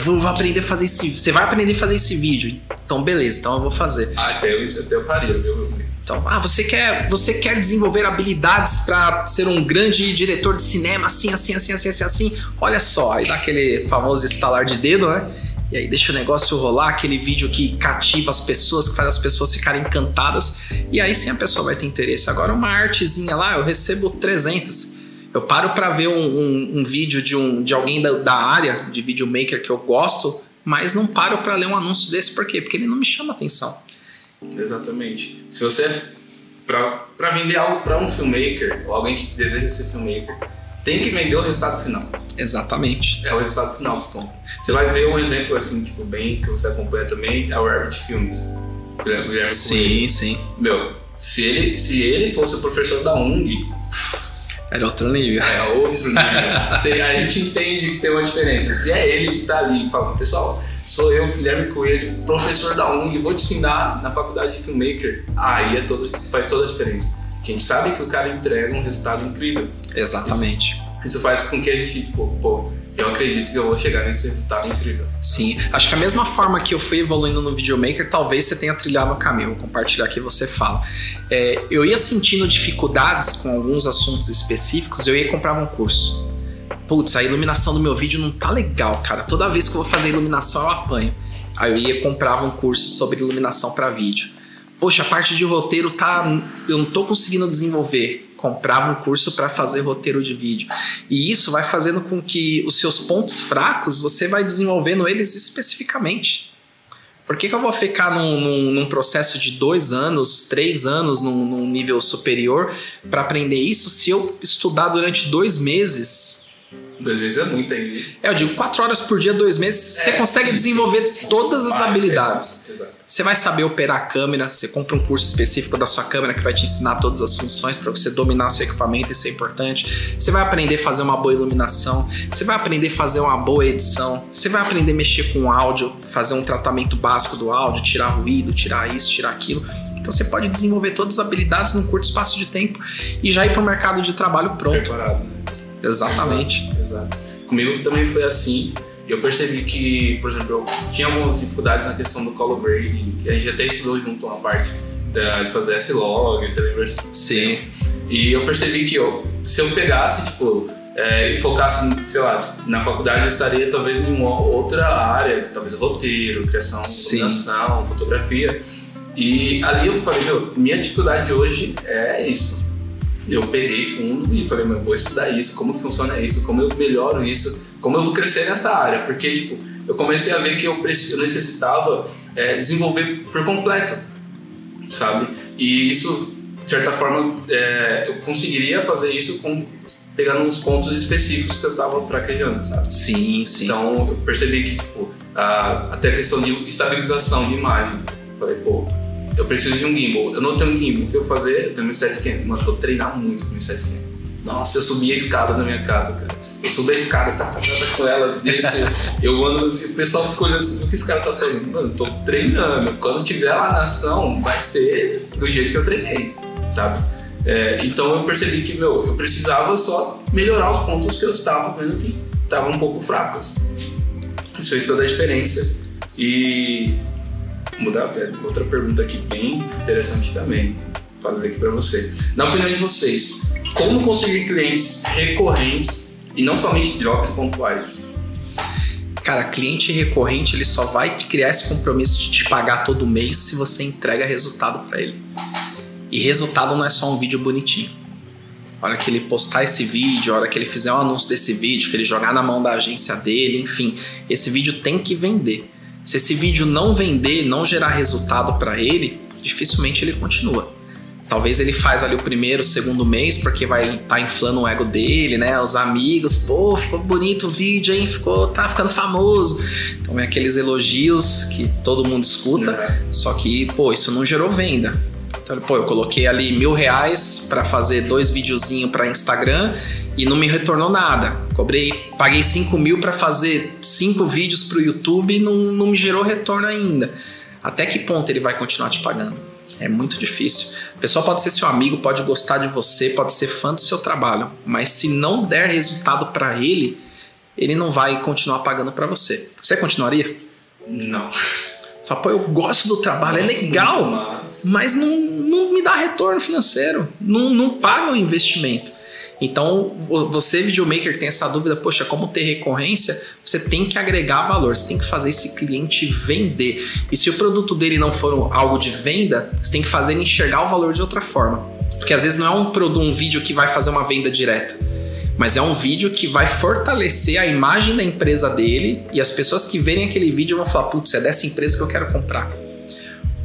Vou, vou aprender a fazer esse Você vai aprender a fazer esse vídeo. Então, beleza, então eu vou fazer. Ah, Até eu, até eu faria, viu? Então, ah, você quer, você quer desenvolver habilidades para ser um grande diretor de cinema, assim, assim, assim, assim, assim, assim. Olha só, aí dá aquele famoso estalar de dedo, né? E aí deixa o negócio rolar, aquele vídeo que cativa as pessoas, que faz as pessoas ficarem encantadas. E aí sim a pessoa vai ter interesse. Agora, uma artezinha lá, eu recebo 300. Eu paro para ver um, um- um vídeo de, um, de alguém da, da área de videomaker que eu gosto, mas não paro para ler um anúncio desse. Por quê? Porque ele não me chama atenção. Exatamente. Se você pra, pra vender algo para um filmmaker ou alguém que deseja ser filmmaker, tem que vender o resultado final. Exatamente. É o resultado final conta. Você vai ver um exemplo assim, tipo, bem que você acompanha também, é o Rabbit Filmes. Guilherme Coelho. Sim, sim. Meu, se ele, se ele fosse o professor da UNG, Era outro nível. é outro nível. A gente entende que tem uma diferença. Se é ele que tá ali falando, pessoal, sou eu, Guilherme Coelho, professor da UNG, vou te ensinar na faculdade de filmmaker, aí é todo, faz toda a diferença. Que a gente sabe que o cara entrega um resultado incrível. Exatamente. Isso faz com que a gente, tipo, pô, eu acredito que eu vou chegar nesse resultado incrível. Sim. Acho que a mesma forma que eu fui evoluindo no videomaker, talvez você tenha trilhado o caminho. Vou compartilhar aqui você fala. É, eu ia sentindo dificuldades com alguns assuntos específicos, eu ia comprava um curso. Putz, a iluminação do meu vídeo não tá legal, cara. Toda vez que eu vou fazer iluminação, eu apanho. Aí eu ia comprava um curso sobre iluminação para vídeo. Poxa, a parte de roteiro tá. Eu não tô conseguindo desenvolver. Comprava um curso para fazer roteiro de vídeo. E isso vai fazendo com que os seus pontos fracos você vai desenvolvendo eles especificamente. Por que, que eu vou ficar num, num- num processo de dois anos, três anos, num, num nível superior para aprender isso se eu estudar durante dois meses? Duas vezes é muito ainda. É, eu digo quatro horas por dia, dois meses, você É, consegue sim, desenvolver todas as Mas, habilidades. Exato, exato. Você vai saber operar a câmera, você compra um curso específico da sua câmera que vai te ensinar todas as funções para você dominar seu equipamento, isso é importante. Você vai aprender a fazer uma boa iluminação, você vai aprender a fazer uma boa edição, você vai aprender a mexer com áudio, fazer um tratamento básico do áudio, tirar ruído, tirar isso, tirar aquilo. Então você pode desenvolver todas as habilidades num curto espaço de tempo e já ir para o mercado de trabalho pronto. Preparado, né? Exatamente. Comigo também foi assim. E eu percebi que, por exemplo, eu tinha algumas dificuldades na questão do color grading, que a gente até estudou junto uma parte da- de fazer S-Log, você lembra? Sim. E eu percebi que eu, se eu pegasse, tipo, é, e focasse, sei lá, na faculdade eu estaria talvez em uma outra área, talvez roteiro, criação, iluminação, fotografia. E ali eu falei, meu, minha dificuldade hoje é isso. Eu peguei fundo e falei, meu, vou estudar isso, como que funciona isso, como eu melhoro isso, como eu vou crescer nessa área. Porque, tipo, eu comecei a ver que eu necessitava é, desenvolver por completo, sabe? E isso, de certa forma, é, eu conseguiria fazer isso com, pegando uns pontos específicos que eu estava fraquejando, sabe? Sim, sim. Então eu percebi que, tipo, a- até a questão de estabilização de imagem. Falei, pô, eu preciso de um gimbal. Eu não tenho um gimbal. O que eu vou fazer? Eu tenho um Steadicam. Mano, eu vou treinar muito com o Steadicam. Nossa, eu subi a escada da minha casa, cara. Eu subi a escada, tá, tá, tá, tá com ela, desce, eu ando, o pessoal fica olhando assim, o que esse cara tá fazendo? Mano, eu tô treinando. Quando tiver lá na ação, vai ser do jeito que eu treinei, sabe? É, então eu percebi que, meu, eu precisava só melhorar os pontos que eu estava vendo que estavam um pouco fracos. Isso fez toda a diferença. E mudar até outra pergunta aqui bem interessante também, fazer aqui para você. Na opinião de vocês, como conseguir clientes recorrentes e não somente jobs pontuais? Cara, cliente recorrente ele só vai criar esse compromisso de te pagar todo mês se você entrega resultado para ele. E resultado não é só um vídeo bonitinho. A hora que ele postar esse vídeo, a hora que ele fizer um anúncio desse vídeo, que ele jogar na mão da agência dele, enfim, esse vídeo tem que vender. Se esse vídeo não vender, não gerar resultado para ele, dificilmente ele continua. Talvez ele faz ali o primeiro, segundo mês, porque vai estar tá inflando o ego dele, né? Os amigos, pô, ficou bonito o vídeo, hein? Ficou, tá ficando famoso. Então é aqueles elogios que todo mundo escuta, é. só que, pô, isso não gerou venda. Então, pô, eu coloquei ali mil reais para fazer dois videozinhos para Instagram e não me retornou nada. Cobrei, paguei cinco mil para fazer cinco vídeos para o YouTube e não, não me gerou retorno ainda. Até que ponto ele vai continuar te pagando? É muito difícil. A pessoa pode ser seu amigo, pode gostar de você, pode ser fã do seu trabalho, mas se não der resultado para ele, ele não vai continuar pagando para você. Você continuaria? Não. Fala, pô, eu gosto do trabalho, é é legal, mas não, não me dá retorno financeiro, não, não paga o investimento. Então, você, videomaker, que tem essa dúvida, poxa, como ter recorrência? Você tem que agregar valor, você tem que fazer esse cliente vender. E se o produto dele não for algo de venda, você tem que fazer ele enxergar o valor de outra forma. Porque às vezes não é um, produto, um vídeo que vai fazer uma venda direta mas é um vídeo que vai fortalecer a imagem da empresa dele e as pessoas que verem aquele vídeo vão falar: putz, é dessa empresa que eu quero comprar.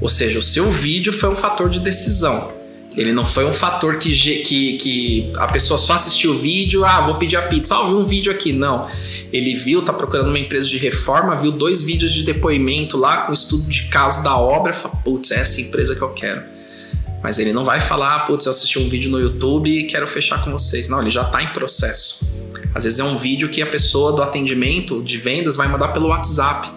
Ou seja, o seu vídeo foi um fator de decisão. Ele não foi um fator que, que, que a pessoa só assistiu o vídeo, ah, vou pedir a pizza, ah, vi um vídeo aqui. Não. Ele viu, tá procurando uma empresa de reforma, viu dois vídeos de depoimento lá com estudo de caso da obra, fala, putz, é essa empresa que eu quero. Mas ele não vai falar, putz, eu assisti um vídeo no YouTube e quero fechar com vocês. Não, ele já está em processo. Às vezes é um vídeo que a pessoa do atendimento de vendas vai mandar pelo WhatsApp.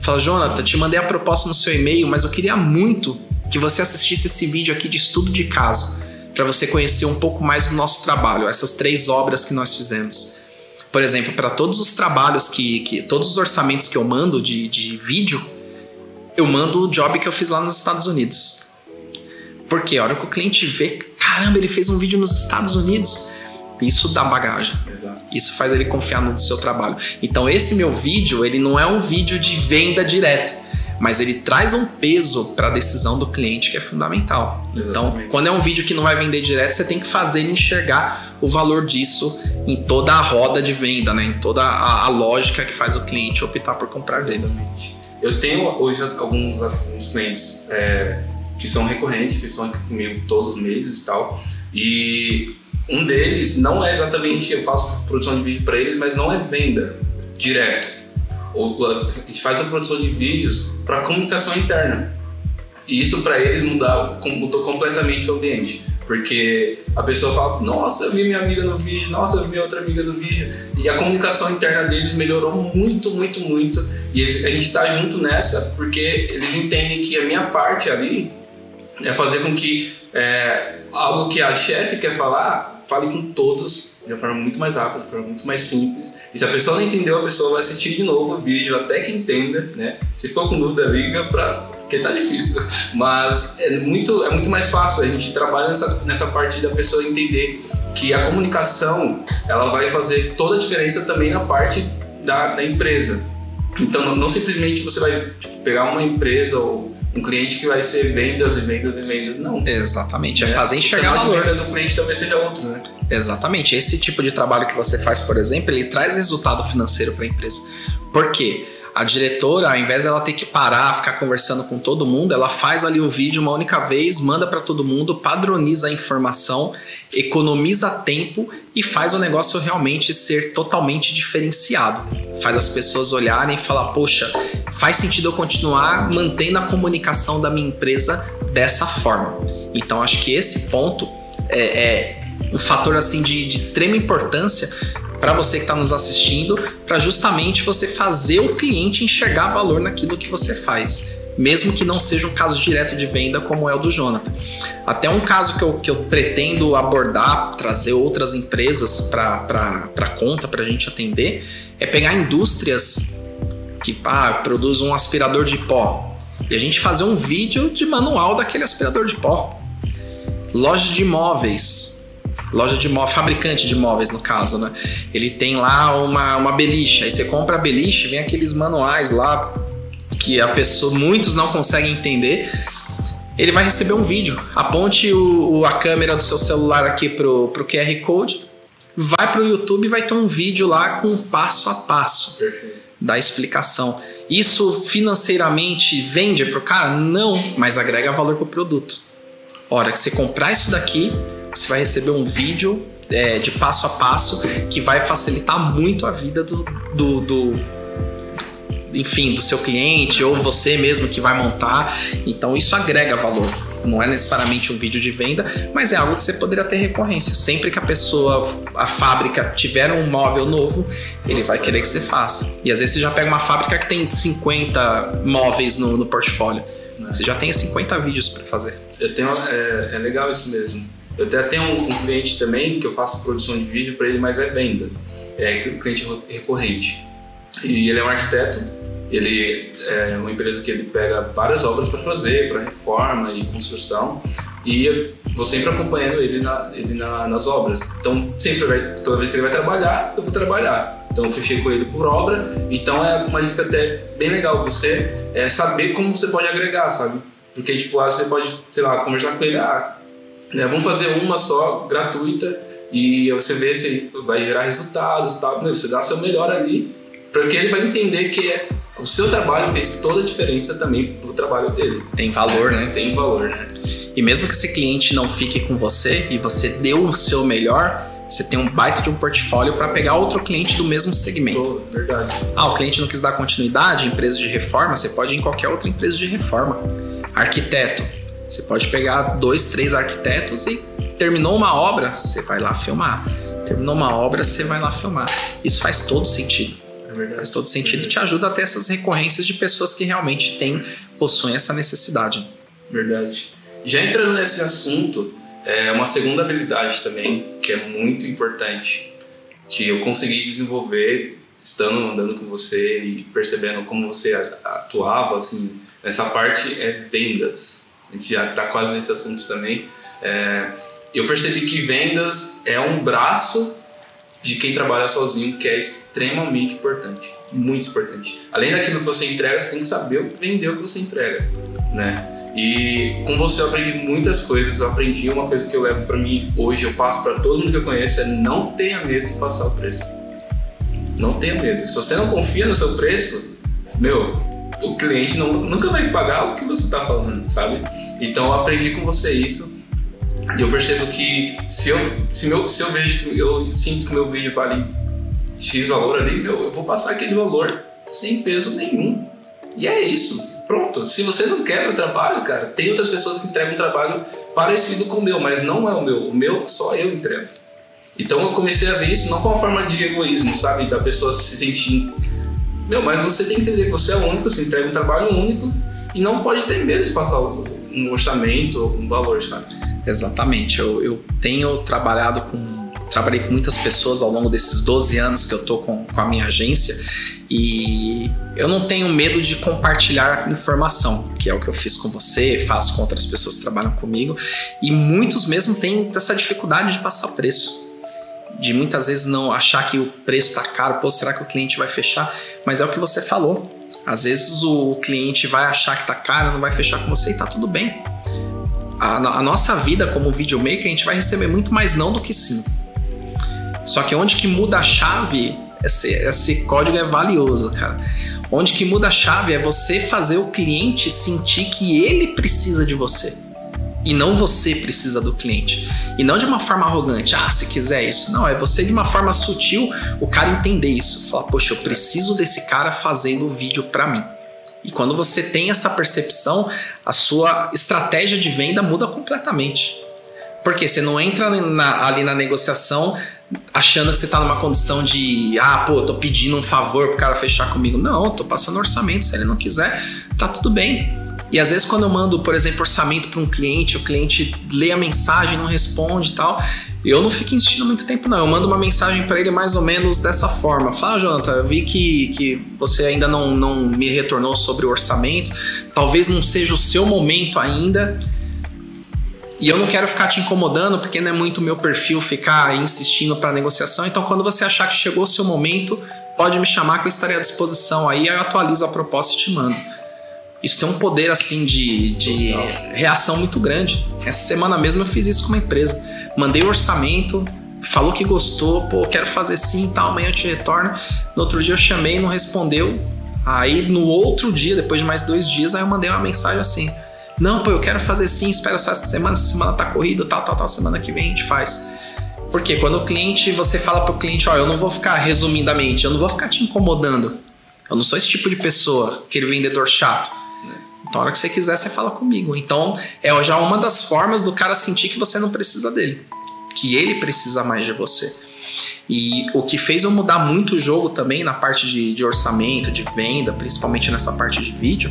Fala, Jonathan, te mandei a proposta no seu e-mail, mas eu queria muito que você assistisse esse vídeo aqui de estudo de caso, para você conhecer um pouco mais do nosso trabalho, essas três obras que nós fizemos. Por exemplo, para todos os trabalhos que, que, todos os orçamentos que eu mando de, de vídeo, eu mando o job que eu fiz lá nos Estados Unidos. Porque a hora que o cliente vê, caramba, ele fez um vídeo nos Estados Unidos, isso dá bagagem. Exato. Isso faz ele confiar no seu trabalho. Então esse meu vídeo, ele não é um vídeo de venda direto, mas ele traz um peso para a decisão do cliente que é fundamental. Então, Exatamente. Então, quando é um vídeo que não vai vender direto, você tem que fazer ele enxergar o valor disso em toda a roda de venda, né? Em toda a, a lógica que faz o cliente optar por comprar dele. Exatamente. Eu tenho hoje alguns, alguns clientes é que são recorrentes, que estão aqui comigo todos os meses e tal. E um deles não é exatamente eu faço produção de vídeo para eles, mas não é venda direto. A gente faz a produção de vídeos para comunicação interna. E isso para eles mudar, mudou completamente o ambiente. Porque a pessoa fala, nossa, eu vi minha amiga no vídeo, nossa, eu vi minha outra amiga no vídeo. E a comunicação interna deles melhorou muito, muito, muito. E eles, a gente está junto nessa porque eles entendem que a minha parte ali é fazer com que é, algo que a chefe quer falar, fale com todos de uma forma muito mais rápida, de forma muito mais simples. E se a pessoa não entendeu, a pessoa vai assistir de novo o vídeo até que entenda, né? Se ficou com dúvida, liga para porque tá difícil. Mas é muito, é muito mais fácil. A gente trabalha nessa, nessa parte da pessoa entender que a comunicação ela vai fazer toda a diferença também na parte da, da empresa. Então, não, não simplesmente você vai tipo, pegar uma empresa ou um cliente que vai ser vendas e vendas e vendas, não. Exatamente, é, é fazer enxergar o valor. do cliente talvez seja outro, né? Exatamente, esse tipo de trabalho que você faz, por exemplo, ele traz resultado financeiro para a empresa. Por quê? A diretora, ao invés dela ter que parar, ficar conversando com todo mundo, ela faz ali o vídeo uma única vez, manda para todo mundo, padroniza a informação, economiza tempo e faz o negócio realmente ser totalmente diferenciado. Faz as pessoas olharem e falar: poxa, faz sentido eu continuar mantendo a comunicação da minha empresa dessa forma. Então acho que esse ponto é, é um fator assim de, de extrema importância para você que está nos assistindo, para justamente você fazer o cliente enxergar valor naquilo que você faz, mesmo que não seja um caso direto de venda como é o do Jonathan. Até um caso que eu, que eu pretendo abordar, trazer outras empresas para conta, para a gente atender, é pegar indústrias que ah, produzem um aspirador de pó E a gente fazer um vídeo de manual daquele aspirador de pó. Loja de imóveis. Loja de imóveis, fabricante de imóveis no caso, né? Ele tem lá uma, uma beliche. Aí você compra a beliche, vem aqueles manuais lá que a pessoa, muitos não conseguem entender. Ele vai receber um vídeo. Aponte o, a câmera do seu celular aqui pro, pro QR Code, vai pro YouTube e vai ter um vídeo lá com passo a passo Perfeito. da explicação. Isso financeiramente vende para o cara? Não, mas agrega valor para o produto. Hora que você comprar isso daqui, você vai receber um vídeo é, de passo a passo que vai facilitar muito a vida do, do, do enfim, do seu cliente ou você mesmo que vai montar. Então isso agrega valor. Não é necessariamente um vídeo de venda, mas é algo que você poderia ter recorrência. Sempre que a pessoa, a fábrica tiver um móvel novo, ele vai querer que você faça. E às vezes você já pega uma fábrica que tem 50 móveis no, no portfólio. Você já tem 50 vídeos para fazer. Eu tenho, é, é, legal isso mesmo. Eu até tenho um, cliente também que eu faço produção de vídeo para ele, mas é venda. É cliente recorrente. E ele é um arquiteto ele é uma empresa que ele pega várias obras para fazer, para reforma e construção, e vou sempre acompanhando ele, na, ele na, nas obras. Então, sempre vai, toda vez que ele vai trabalhar, eu vou trabalhar. Então, eu fechei com ele por obra. Então, é uma dica até bem legal você é saber como você pode agregar, sabe? Porque, tipo, você pode, sei lá, conversar com ele, ah, né, vamos fazer uma só, gratuita, e você vê se vai gerar resultados e tal. Você dá o seu melhor ali, porque ele vai entender que é o seu trabalho fez toda a diferença também pro trabalho dele. Tem valor, né? Tem valor, né? E mesmo que esse cliente não fique com você e você deu o seu melhor, você tem um baita de um portfólio para pegar outro cliente do mesmo segmento. Verdade. Ah, o cliente não quis dar continuidade, empresa de reforma, você pode ir em qualquer outra empresa de reforma. Arquiteto, você pode pegar dois, três arquitetos e terminou uma obra, você vai lá filmar. Terminou uma obra, você vai lá filmar. Isso faz todo sentido verdade. Faz todo sentido e te ajuda a ter essas recorrências de pessoas que realmente têm, possuem essa necessidade. Verdade. Já entrando nesse assunto, é uma segunda habilidade também que é muito importante, que eu consegui desenvolver estando andando com você e percebendo como você atuava assim nessa parte é vendas. A gente já está quase nesse assunto também. É, eu percebi que vendas é um braço de quem trabalha sozinho, que é extremamente importante, muito importante. Além daquilo que você entrega, você tem que saber vender o que você entrega, né? E com você eu aprendi muitas coisas. Eu aprendi uma coisa que eu levo para mim hoje, eu passo para todo mundo que eu conheço é não tenha medo de passar o preço. Não tenha medo. Se você não confia no seu preço, meu, o cliente não, nunca vai pagar o que você está falando, sabe? Então eu aprendi com você isso e eu percebo que se eu, se meu, se eu vejo eu sinto que meu vídeo vale X valor ali, meu, eu vou passar aquele valor sem peso nenhum. E é isso. Pronto. Se você não quer o trabalho, cara, tem outras pessoas que entregam um trabalho parecido com o meu, mas não é o meu. O meu só eu entrego. Então eu comecei a ver isso não como uma forma de egoísmo, sabe? Da pessoa se sentir. Meu, mas você tem que entender que você é único, você entrega um trabalho único e não pode ter medo de passar um orçamento, um valor, sabe? Exatamente. Eu, eu tenho trabalhado com. Trabalhei com muitas pessoas ao longo desses 12 anos que eu tô com, com a minha agência e eu não tenho medo de compartilhar informação, que é o que eu fiz com você, faço com outras pessoas que trabalham comigo, e muitos mesmo têm essa dificuldade de passar preço. De muitas vezes não achar que o preço está caro, pô, será que o cliente vai fechar? Mas é o que você falou. Às vezes o cliente vai achar que está caro, não vai fechar com você e tá tudo bem a, a nossa vida como videomaker, a gente vai receber muito mais não do que sim. Só que onde que muda a chave, esse, esse código é valioso, cara. Onde que muda a chave é você fazer o cliente sentir que ele precisa de você. E não você precisa do cliente. E não de uma forma arrogante, ah, se quiser isso. Não, é você de uma forma sutil o cara entender isso. Falar, poxa, eu preciso desse cara fazendo o vídeo para mim. E quando você tem essa percepção, a sua estratégia de venda muda completamente. Porque você não entra na, ali na negociação achando que você está numa condição de, ah, pô, tô pedindo um favor pro cara fechar comigo. Não, tô passando orçamento. Se ele não quiser, tá tudo bem. E às vezes quando eu mando, por exemplo, orçamento para um cliente, o cliente lê a mensagem, não responde e tal, eu não fico insistindo muito tempo não. Eu mando uma mensagem para ele mais ou menos dessa forma. Fala, Jonathan, eu vi que, que você ainda não, não me retornou sobre o orçamento. Talvez não seja o seu momento ainda. E eu não quero ficar te incomodando, porque não é muito meu perfil ficar insistindo para negociação. Então, quando você achar que chegou o seu momento, pode me chamar que eu estarei à disposição. Aí eu atualizo a proposta e te mando. Isso tem um poder assim de, de reação muito grande. Essa semana mesmo eu fiz isso com uma empresa. Mandei o orçamento, falou que gostou, pô, quero fazer sim, tal, amanhã eu te retorno. No outro dia eu chamei, não respondeu. Aí no outro dia, depois de mais dois dias, aí eu mandei uma mensagem assim: Não, pô, eu quero fazer sim, espera só essa semana, essa semana tá corrida, tal, tal, tal, semana que vem a gente faz. Porque quando o cliente, você fala pro cliente, ó, eu não vou ficar resumidamente, eu não vou ficar te incomodando. Eu não sou esse tipo de pessoa, aquele vendedor chato. Então, a hora que você quiser, você fala comigo. Então, é já uma das formas do cara sentir que você não precisa dele, que ele precisa mais de você. E o que fez eu mudar muito o jogo também na parte de, de, orçamento, de venda, principalmente nessa parte de vídeo,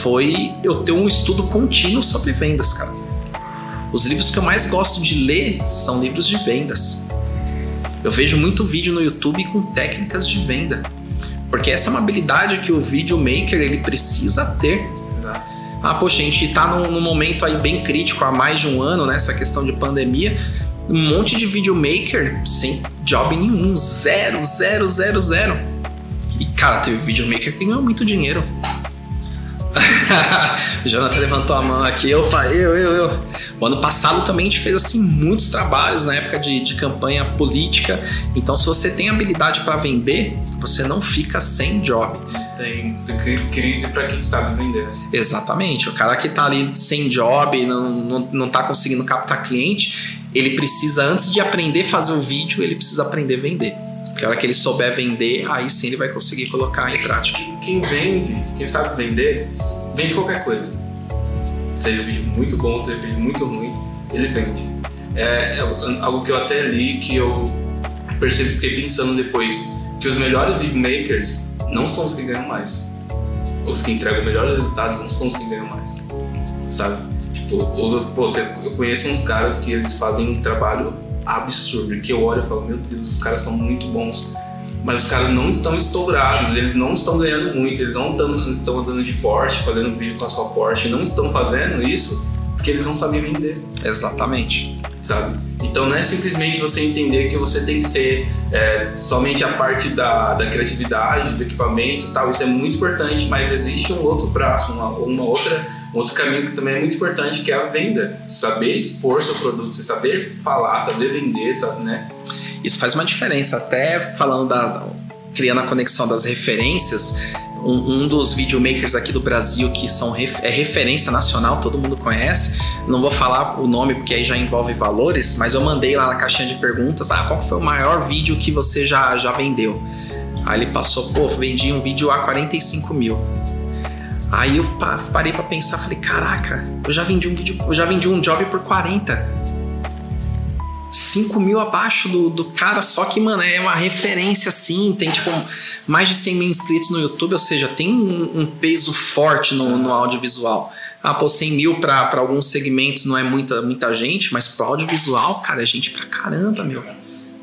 foi eu ter um estudo contínuo sobre vendas, cara. Os livros que eu mais gosto de ler são livros de vendas. Eu vejo muito vídeo no YouTube com técnicas de venda, porque essa é uma habilidade que o videomaker ele precisa ter ah, poxa, a gente está num, num, momento aí bem crítico há mais de um ano, nessa né, questão de pandemia. Um monte de videomaker sem job nenhum, zero, zero, zero, zero. E cara, teve videomaker que ganhou muito dinheiro. o Jonathan levantou a mão aqui, opa, eu, eu, eu. O ano passado também a gente fez assim muitos trabalhos na época de, de campanha política. Então, se você tem habilidade para vender, você não fica sem job tem crise para quem sabe vender. Exatamente. O cara que está ali sem job, não, não, não tá conseguindo captar cliente, ele precisa, antes de aprender a fazer o vídeo, ele precisa aprender a vender. Porque a hora que ele souber vender, aí sim ele vai conseguir colocar em prática. Quem vende, quem sabe vender, vende qualquer coisa. Seja um vídeo muito bom, seja um vídeo muito ruim, ele vende. É, é algo que eu até li que eu percebi, fiquei pensando depois, que os melhores videomakers não são os que ganham mais. Os que entregam melhores resultados não são os que ganham mais. Sabe? Tipo, ou, pô, eu conheço uns caras que eles fazem um trabalho absurdo, que eu olho e falo, meu Deus, os caras são muito bons. Mas os caras não estão estourados, eles não estão ganhando muito, eles não estão, estão andando de Porsche, fazendo vídeo com a sua Porsche, não estão fazendo isso porque eles não sabem vender. Exatamente. Sabe? Então não é simplesmente você entender que você tem que ser é, somente a parte da, da criatividade, do equipamento tal, isso é muito importante, mas existe um outro braço, uma, uma outra, um outro caminho que também é muito importante, que é a venda. Saber expor seu produto, saber falar, saber vender, sabe, né? Isso faz uma diferença, até falando da. criando a conexão das referências, um, um, dos videomakers aqui do Brasil que são é referência nacional, todo mundo conhece. Não vou falar o nome porque aí já envolve valores, mas eu mandei lá na caixinha de perguntas: ah, qual foi o maior vídeo que você já, já vendeu? Aí ele passou, pô, vendi um vídeo a 45 mil. Aí eu parei para pensar, falei, caraca, eu já vendi um vídeo, eu já vendi um job por 40. 5 mil abaixo do, do cara, só que, mano, é uma referência assim, tem tipo mais de 100 mil inscritos no YouTube, ou seja, tem um, um peso forte no, no audiovisual. Ah, pô, 100 mil para alguns segmentos não é muita, muita gente, mas pro audiovisual, cara, é gente pra caramba, meu.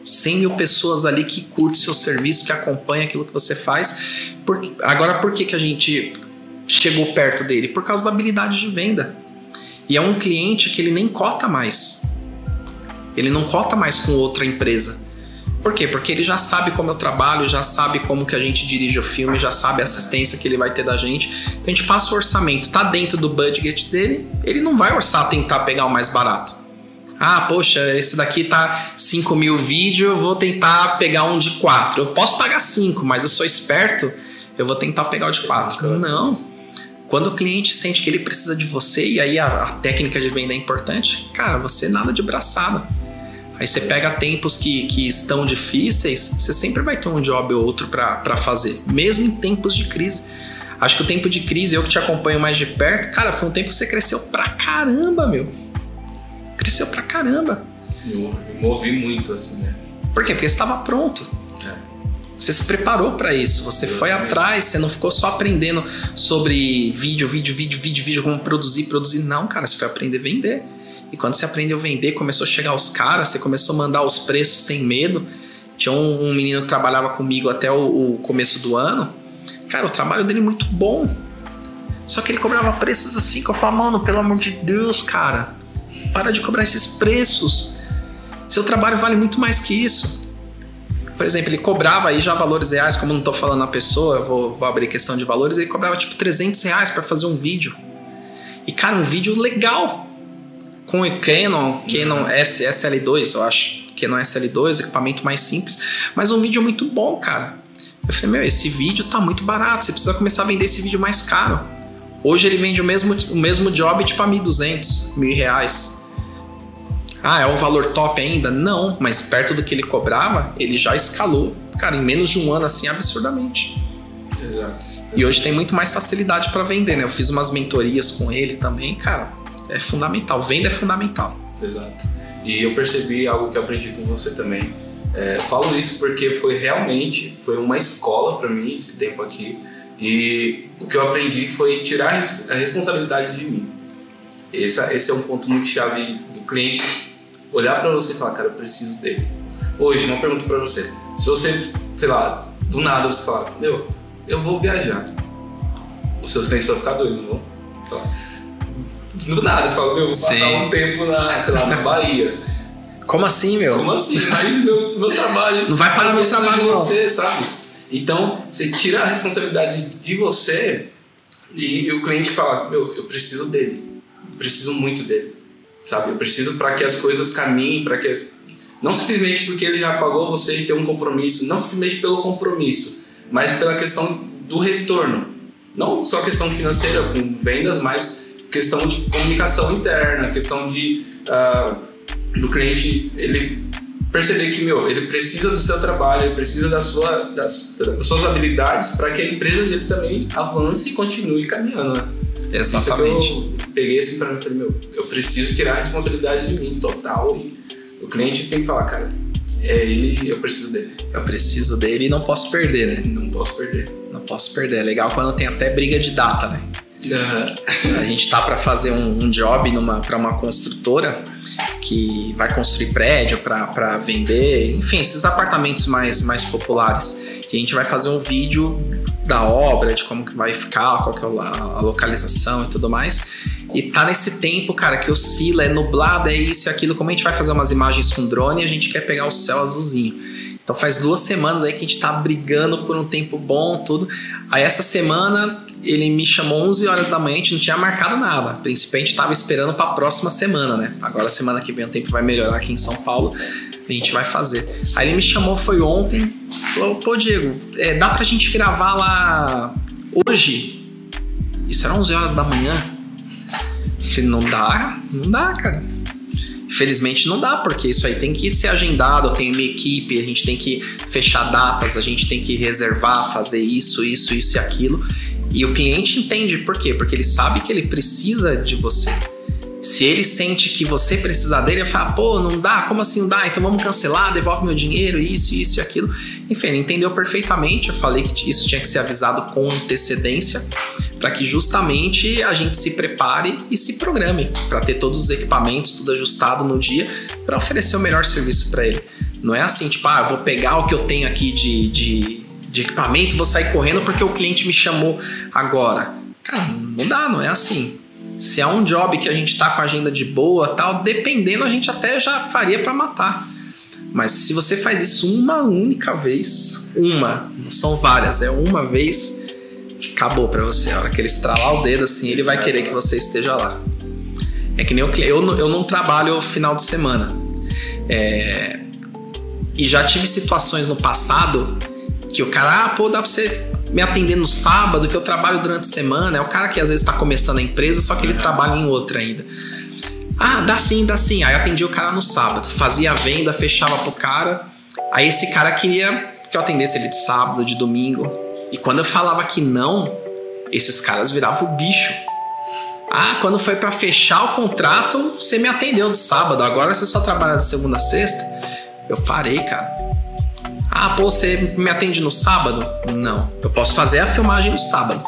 100 mil pessoas ali que curte seu serviço, que acompanha aquilo que você faz. Por, agora, por que, que a gente chegou perto dele? Por causa da habilidade de venda. E é um cliente que ele nem cota mais. Ele não cota mais com outra empresa. Por quê? Porque ele já sabe como eu trabalho, já sabe como que a gente dirige o filme, já sabe a assistência que ele vai ter da gente. Então a gente passa o orçamento, tá dentro do budget dele, ele não vai orçar tentar pegar o mais barato. Ah, poxa, esse daqui tá 5 mil vídeo, eu vou tentar pegar um de 4. Eu posso pagar 5, mas eu sou esperto, eu vou tentar pegar o de 4. Não. Quando o cliente sente que ele precisa de você, e aí a, a técnica de venda é importante, cara, você nada de braçada Aí você pega tempos que, que estão difíceis, você sempre vai ter um job ou outro para fazer, mesmo em tempos de crise. Acho que o tempo de crise, eu que te acompanho mais de perto, cara, foi um tempo que você cresceu pra caramba, meu. Cresceu pra caramba. Eu, eu movi muito, assim, né? Por quê? Porque você estava pronto. É. Você se preparou para isso, você foi atrás, você não ficou só aprendendo sobre vídeo, vídeo, vídeo, vídeo, vídeo, como produzir, produzir. Não, cara, você foi aprender a vender. E quando você aprendeu a vender, começou a chegar os caras, você começou a mandar os preços sem medo. Tinha um, um menino que trabalhava comigo até o, o, começo do ano. Cara, o trabalho dele é muito bom. Só que ele cobrava preços assim, que eu falava, mano, pelo amor de Deus, cara, para de cobrar esses preços. Seu trabalho vale muito mais que isso. Por exemplo, ele cobrava aí já valores reais, como não estou falando a pessoa, vou, vou, abrir questão de valores, ele cobrava tipo 300 reais para fazer um vídeo. E cara, um vídeo legal com o Canon, Canon S, SL2, eu acho. Canon SL2, equipamento mais simples, mas um vídeo muito bom, cara. Eu falei, meu, esse vídeo tá muito barato, você precisa começar a vender esse vídeo mais caro. Hoje ele vende o mesmo, o mesmo job tipo a 1.200, mil reais. Ah, é um valor top ainda? Não, mas perto do que ele cobrava, ele já escalou, cara, em menos de um ano assim, absurdamente. Exato. E hoje tem muito mais facilidade para vender, né? Eu fiz umas mentorias com ele também, cara é fundamental. Venda é fundamental. Exato. E eu percebi algo que aprendi com você também. É, falo isso porque foi realmente foi uma escola para mim esse tempo aqui. E o que eu aprendi foi tirar a responsabilidade de mim. Esse, esse é um ponto muito chave do cliente olhar para você e falar, cara, eu preciso dele. Hoje, uma pergunta para você. Se você, sei lá, do nada você falar, meu, eu vou viajar. Os seus clientes vão ficar doidos, não vão? Falar, do nada, você fala, meu, vou passar Sim. um tempo na, sei lá, na Bahia. Como assim, meu? Como assim? Mas meu, meu trabalho. Não vai parar meu trabalho, de você, não. sabe? Então, você tira a responsabilidade de você e, e o cliente fala, meu, eu preciso dele. Eu preciso muito dele. Sabe? Eu preciso para que as coisas caminhem, para que as... Não simplesmente porque ele já pagou você e tem um compromisso, não simplesmente pelo compromisso, mas pela questão do retorno. Não só questão financeira com vendas, mas questão de comunicação interna, questão de uh, do cliente ele perceber que meu ele precisa do seu trabalho, ele precisa da sua, das, das suas habilidades para que a empresa dele também avance e continue caminhando. Né? Exatamente. Isso é eu peguei assim para mim e falei meu, eu preciso tirar a responsabilidade de mim total e o cliente tem que falar cara é ele, eu preciso dele. Eu preciso dele e não posso perder, né? Não posso perder. Não posso perder. É legal quando tem até briga de data, né? Uhum. A gente tá para fazer um, um job para uma construtora que vai construir prédio para vender, enfim, esses apartamentos mais, mais populares. Que a gente vai fazer um vídeo da obra, de como que vai ficar, qual que é a localização e tudo mais. E tá nesse tempo, cara, que oscila, é nublado, é isso e aquilo. Como a gente vai fazer umas imagens com drone, a gente quer pegar o céu azulzinho. Então faz duas semanas aí que a gente tá brigando por um tempo bom, tudo. Aí essa semana ele me chamou 11 horas da manhã, a gente não tinha marcado nada. A princípio a gente estava esperando para a próxima semana, né? Agora semana que vem o tempo vai melhorar aqui em São Paulo, a gente vai fazer. Aí ele me chamou, foi ontem, falou: pô, Diego, é, dá pra gente gravar lá hoje? Isso era 11 horas da manhã. Eu falei: não dá, não dá, cara. Infelizmente não dá, porque isso aí tem que ser agendado, tenho minha equipe, a gente tem que fechar datas, a gente tem que reservar, fazer isso, isso, isso e aquilo. E o cliente entende por quê? Porque ele sabe que ele precisa de você. Se ele sente que você precisa dele, ele fala, pô, não dá, como assim não dá? Então vamos cancelar, devolve meu dinheiro, isso, isso e aquilo. Enfim, ele entendeu perfeitamente. Eu falei que isso tinha que ser avisado com antecedência, para que justamente a gente se prepare e se programe para ter todos os equipamentos, tudo ajustado no dia, para oferecer o melhor serviço para ele. Não é assim, tipo, ah, vou pegar o que eu tenho aqui de, de de equipamento, vou sair correndo porque o cliente me chamou agora. Cara, não dá, não é assim. Se é um job que a gente tá com a agenda de boa, tal, dependendo a gente até já faria para matar. Mas se você faz isso uma única vez, uma, não são várias, é uma vez, acabou para você. A hora que ele estralar o dedo assim, ele vai querer que você esteja lá. É que nem eu, eu, eu não trabalho final de semana. É, e já tive situações no passado que o cara, ah, pô, dá pra você me atender no sábado, que eu trabalho durante a semana. É o cara que às vezes tá começando a empresa, só que ele trabalha em outra ainda. Ah, dá sim, dá sim. Aí atendi o cara no sábado, fazia a venda, fechava pro cara. Aí esse cara queria que eu atendesse ele de sábado, de domingo. E quando eu falava que não, esses caras viravam o bicho. Ah, quando foi para fechar o contrato, você me atendeu de sábado, agora você só trabalha de segunda a sexta. Eu parei, cara. Ah, pô, você me atende no sábado? Não. Eu posso fazer a filmagem no sábado.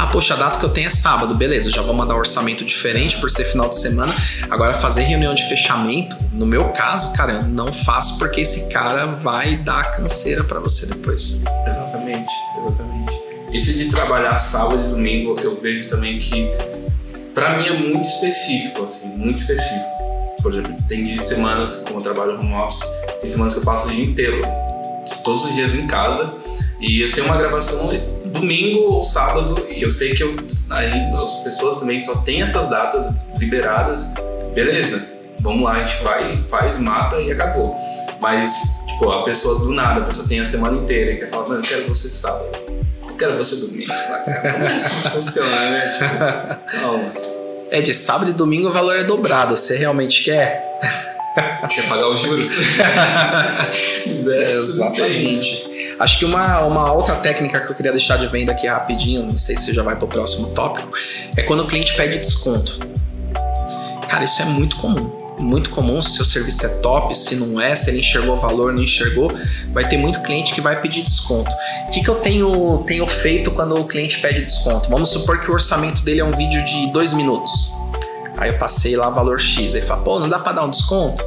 Ah, poxa, a data que eu tenho é sábado, beleza, já vou mandar um orçamento diferente por ser final de semana. Agora, fazer reunião de fechamento, no meu caso, cara, eu não faço porque esse cara vai dar canseira para você depois. Exatamente, exatamente. Isso de trabalhar sábado e domingo, eu vejo também que, para mim, é muito específico, assim, muito específico. Por exemplo, tem semanas, como eu trabalho home office, tem semanas que eu passo o dia inteiro, todos os dias em casa, e eu tenho uma gravação domingo ou sábado, e eu sei que eu, aí as pessoas também só têm essas datas liberadas, beleza, vamos lá, a gente vai, faz, mata e acabou. Mas, tipo, a pessoa do nada, a pessoa tem a semana inteira e quer falar, mano, eu quero você sábado, eu quero você domingo. Como é isso funciona, né? Tipo, calma. É de sábado e domingo o valor é dobrado, você realmente quer? Quer pagar os juros? é, exatamente. Acho que uma, uma outra técnica que eu queria deixar de venda aqui rapidinho, não sei se já vai para o próximo tópico, é quando o cliente pede desconto. Cara, isso é muito comum. Muito comum se o seu serviço é top, se não é, se ele enxergou o valor, não enxergou, vai ter muito cliente que vai pedir desconto. O que, que eu tenho, tenho feito quando o cliente pede desconto? Vamos supor que o orçamento dele é um vídeo de dois minutos. Aí eu passei lá valor X. Aí fala, pô, não dá para dar um desconto?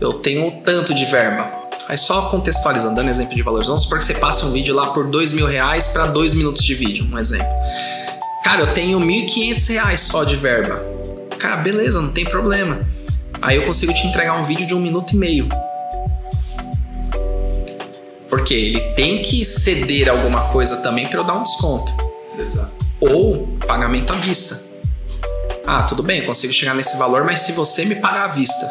Eu tenho tanto de verba. Aí só contextualizando, dando exemplo de valores. Vamos supor que você passe um vídeo lá por dois mil reais para dois minutos de vídeo, um exemplo. Cara, eu tenho mil e quinhentos reais só de verba. Cara, beleza, não tem problema. Aí eu consigo te entregar um vídeo de um minuto e meio. Porque ele tem que ceder alguma coisa também para eu dar um desconto. Exato. Ou pagamento à vista. Ah, tudo bem, eu consigo chegar nesse valor, mas se você me pagar à vista,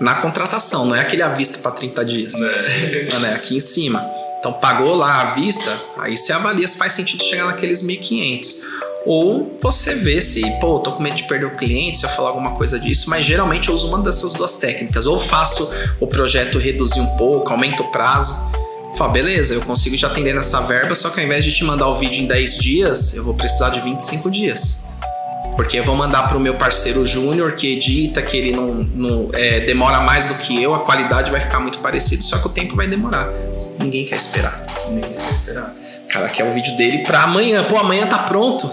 na contratação, não é aquele à vista para 30 dias. É. Não, é aqui em cima. Então pagou lá à vista, aí você avalia se faz sentido chegar naqueles 1.500. Ou você vê se, pô, tô com medo de perder o cliente se eu falar alguma coisa disso, mas geralmente eu uso uma dessas duas técnicas. Ou faço o projeto reduzir um pouco, aumento o prazo. Fala, beleza, eu consigo te atender nessa verba, só que ao invés de te mandar o vídeo em 10 dias, eu vou precisar de 25 dias. Porque eu vou mandar para o meu parceiro júnior que edita, que ele não, não é, demora mais do que eu, a qualidade vai ficar muito parecida, só que o tempo vai demorar. Ninguém quer esperar. Ninguém quer esperar. O cara quer o vídeo dele para amanhã. Pô, amanhã tá pronto.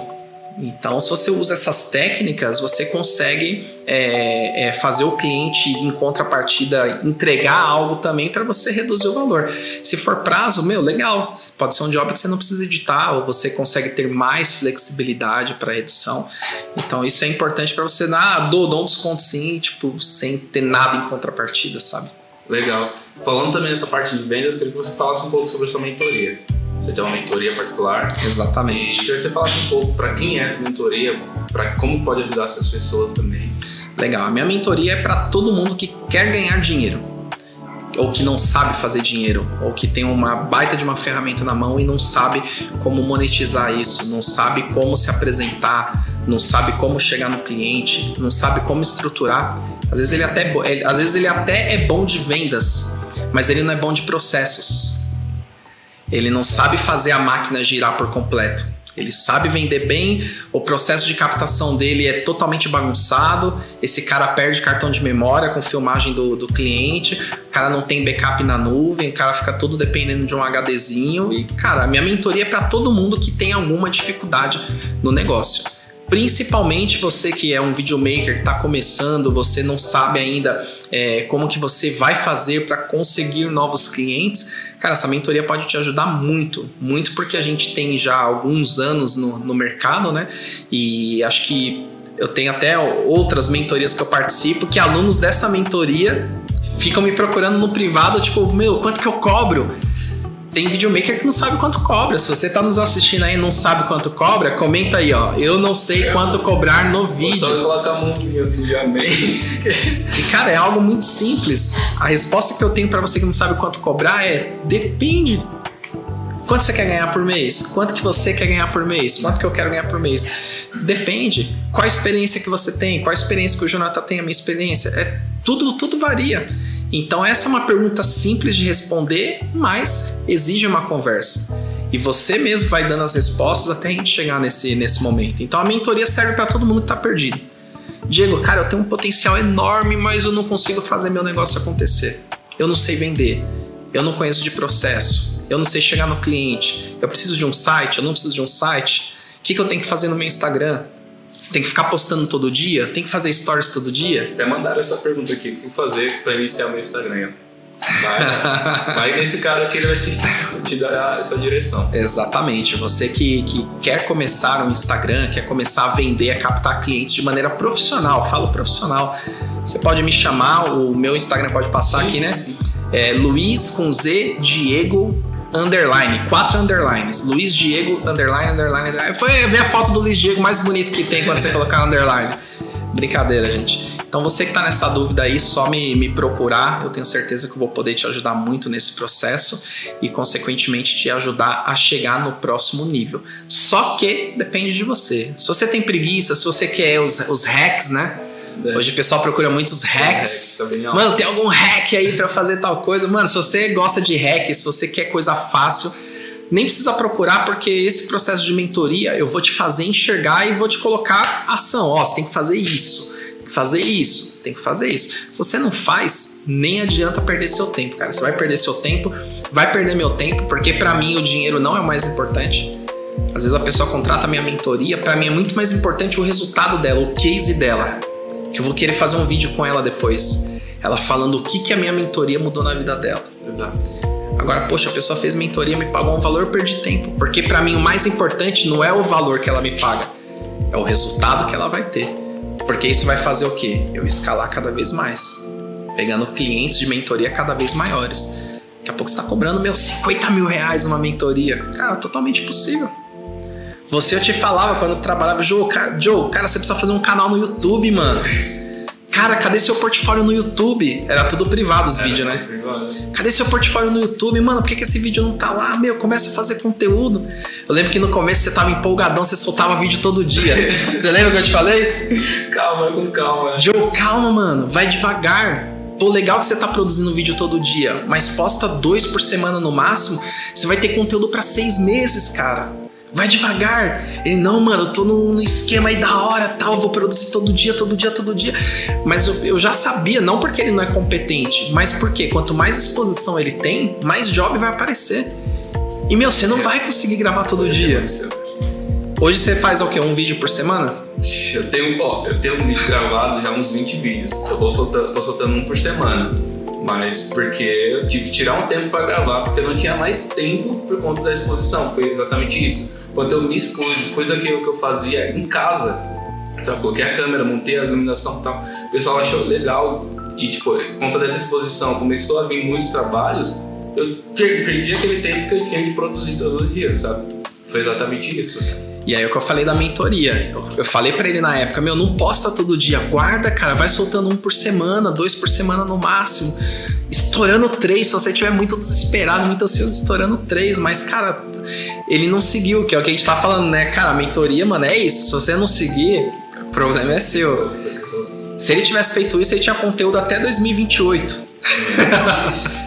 Então, se você usa essas técnicas, você consegue é, é, fazer o cliente, em contrapartida, entregar algo também para você reduzir o valor. Se for prazo, meu, legal. Pode ser um job que você não precisa editar, ou você consegue ter mais flexibilidade para edição. Então, isso é importante para você ah, dou, dou um desconto sim, tipo, sem ter nada em contrapartida, sabe? Legal. Falando também dessa parte de vendas, eu queria que você falasse um pouco sobre a sua mentoria. Você tem uma mentoria particular. Exatamente. E queria que você falasse um pouco para quem é essa mentoria, para como pode ajudar essas pessoas também. Legal. A minha mentoria é para todo mundo que quer ganhar dinheiro, ou que não sabe fazer dinheiro, ou que tem uma baita de uma ferramenta na mão e não sabe como monetizar isso, não sabe como se apresentar, não sabe como chegar no cliente, não sabe como estruturar. Às vezes ele até, às vezes ele até é bom de vendas, mas ele não é bom de processos. Ele não sabe fazer a máquina girar por completo. Ele sabe vender bem, o processo de captação dele é totalmente bagunçado. Esse cara perde cartão de memória com filmagem do, do cliente, o cara não tem backup na nuvem, o cara fica tudo dependendo de um HDzinho. E, cara, a minha mentoria é para todo mundo que tem alguma dificuldade no negócio. Principalmente você que é um videomaker que está começando, você não sabe ainda é, como que você vai fazer para conseguir novos clientes. Cara, essa mentoria pode te ajudar muito, muito porque a gente tem já alguns anos no, no mercado, né? E acho que eu tenho até outras mentorias que eu participo que alunos dessa mentoria ficam me procurando no privado, tipo, meu, quanto que eu cobro? Tem videomaker que não sabe quanto cobra. Se você tá nos assistindo aí e não sabe quanto cobra, comenta aí, ó. Eu não sei quanto cobrar no vídeo. Só coloca a mãozinha assim, já bem. e cara, é algo muito simples. A resposta que eu tenho para você que não sabe quanto cobrar é: depende. Quanto você quer ganhar por mês? Quanto que você quer ganhar por mês? Quanto que eu quero ganhar por mês? Depende. Qual a experiência que você tem? Qual a experiência que o Jonathan tem? A minha experiência? É, tudo, tudo varia. Então, essa é uma pergunta simples de responder, mas exige uma conversa. E você mesmo vai dando as respostas até a gente chegar nesse, nesse momento. Então, a mentoria serve para todo mundo que está perdido. Diego, cara, eu tenho um potencial enorme, mas eu não consigo fazer meu negócio acontecer. Eu não sei vender. eu não conheço de processo, eu não sei chegar no cliente, eu preciso de um site, eu não preciso de um site. O que, que eu tenho que fazer no meu Instagram? Tem que ficar postando todo dia? Tem que fazer stories todo dia? Até mandaram essa pergunta aqui: o que fazer para iniciar meu Instagram? Vai, vai nesse cara que ele vai te, te, dar essa direção. Exatamente. Você que, que quer começar um Instagram, quer começar a vender, a captar clientes de maneira profissional, falo profissional. Você pode me chamar, o meu Instagram pode passar sim, aqui, sim, né? Sim. É Luiz com Z Diego underline, quatro underlines. Luiz Diego underline, underline, underline. Foi ver a foto do Luiz Diego mais bonito que tem quando você colocar underline. Brincadeira, gente. Então você que está nessa dúvida aí, só me, me procurar. Eu tenho certeza que eu vou poder te ajudar muito nesse processo e, consequentemente, te ajudar a chegar no próximo nível. Só que depende de você. Se você tem preguiça, se você quer os, os hacks, né? É. Hoje o pessoal procura muitos hacks. É, Mano, tem algum hack aí para fazer tal coisa? Mano, se você gosta de hack, se você quer coisa fácil, nem precisa procurar, porque esse processo de mentoria eu vou te fazer enxergar e vou te colocar ação. Ó, você tem que fazer isso fazer isso, tem que fazer isso. Se você não faz, nem adianta perder seu tempo, cara. Você vai perder seu tempo, vai perder meu tempo, porque para mim o dinheiro não é o mais importante. Às vezes a pessoa contrata a minha mentoria, para mim é muito mais importante o resultado dela, o case dela. Que eu vou querer fazer um vídeo com ela depois. Ela falando o que, que a minha mentoria mudou na vida dela. Exato. Agora, poxa, a pessoa fez mentoria, me pagou um valor, eu perdi tempo. Porque para mim o mais importante não é o valor que ela me paga, é o resultado que ela vai ter. Porque isso vai fazer o quê? Eu escalar cada vez mais, pegando clientes de mentoria cada vez maiores. Daqui a pouco você está cobrando meus 50 mil reais uma mentoria. Cara, totalmente possível. Você eu te falava quando você trabalhava, Joe, cara, Joe, cara, você precisa fazer um canal no YouTube, mano. Cara, cadê seu portfólio no YouTube? Era tudo privado os vídeos, né? Privado. Cadê seu portfólio no YouTube? Mano, por que, que esse vídeo não tá lá? Meu, começa a fazer conteúdo. Eu lembro que no começo você tava empolgadão, você soltava vídeo todo dia. você lembra que eu te falei? Calma, com calma. Joe, calma, mano. Vai devagar. Pô, legal que você tá produzindo vídeo todo dia, mas posta dois por semana no máximo, você vai ter conteúdo para seis meses, cara vai devagar. Ele, não, mano, eu tô no, esquema aí da hora, tal, vou produzir todo dia, todo dia, todo dia. Mas eu, eu, já sabia, não porque ele não é competente, mas porque quanto mais exposição ele tem, mais job vai aparecer. E, meu, você não vai conseguir gravar todo dia. Hoje você faz o quê? Um vídeo por semana? Eu tenho, ó, eu tenho um vídeo gravado já uns 20 vídeos. Eu vou soltando, tô soltando um por semana mas porque eu tive que tirar um tempo para gravar, porque eu não tinha mais tempo por conta da exposição. Foi exatamente isso. Quando eu me expus, coisa que eu, que eu fazia em casa, sabe? Coloquei a câmera, montei a iluminação e tal. O pessoal achou legal e, tipo, por conta dessa exposição, começou a vir muitos trabalhos. Eu perdi aquele tempo que eu tinha de produzir todos os dias, sabe? Foi exatamente isso. E aí é o que eu falei da mentoria. Eu, falei para ele na época, meu, não posta todo dia, guarda, cara, vai soltando um por semana, dois por semana no máximo. Estourando três, se você estiver muito desesperado, muito ansioso, estourando três, mas, cara, ele não seguiu, que é o que a gente tá falando, né? Cara, a mentoria, mano, é isso. Se você não seguir, o problema é seu. Se ele tivesse feito isso, ele tinha conteúdo até 2028.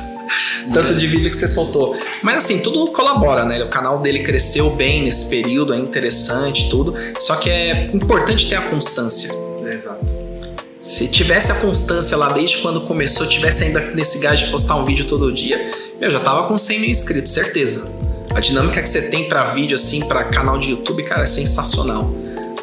tanto de vídeo que você soltou. Mas assim, tudo colabora, né? O canal dele cresceu bem nesse período, é interessante, tudo. Só que é importante ter a constância. É, exato. Se tivesse a constância lá desde quando começou, tivesse ainda nesse gás de postar um vídeo todo dia, eu já tava com 100 mil inscritos, certeza. A dinâmica que você tem para vídeo, assim, para canal de YouTube, cara, é sensacional.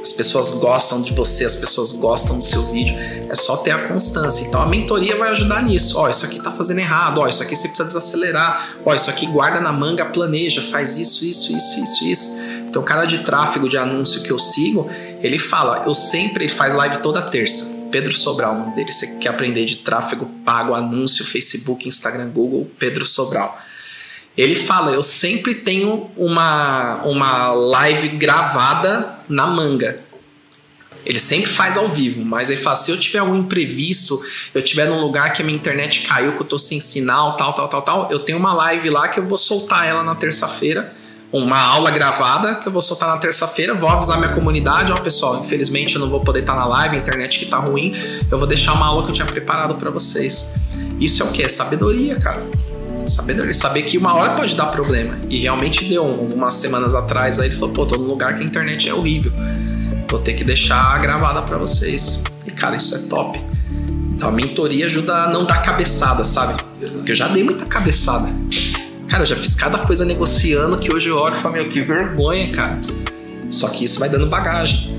As pessoas gostam de você, as pessoas gostam do seu vídeo. É só ter a constância. Então a mentoria vai ajudar nisso. Ó, isso aqui tá fazendo errado. Ó, isso aqui você precisa desacelerar. Ó, isso aqui guarda na manga, planeja, faz isso, isso, isso, isso, isso. Então o cara de tráfego, de anúncio que eu sigo, ele fala, eu sempre ele faz live toda terça. Pedro Sobral, o nome dele. Você quer aprender de tráfego pago, anúncio, Facebook, Instagram, Google, Pedro Sobral. Ele fala: Eu sempre tenho uma, uma live gravada na manga. Ele sempre faz ao vivo, mas ele fala: se eu tiver algum imprevisto, eu tiver num lugar que a minha internet caiu, que eu tô sem sinal, tal, tal, tal, tal, eu tenho uma live lá que eu vou soltar ela na terça-feira, uma aula gravada que eu vou soltar na terça-feira, vou avisar minha comunidade, ó, pessoal, infelizmente eu não vou poder estar na live, a internet que tá ruim, eu vou deixar uma aula que eu tinha preparado para vocês. Isso é o que? É sabedoria, cara sabedoria, saber que uma hora pode dar problema. E realmente deu algumas semanas atrás, aí ele falou, pô, tô num lugar que a internet é horrível. Vou ter que deixar gravada para vocês. E cara, isso é top. Então a mentoria ajuda a não dar cabeçada, sabe? Porque eu já dei muita cabeçada. Cara, eu já fiz cada coisa negociando que hoje eu olho e falo, meu, que vergonha, cara. Só que isso vai dando bagagem.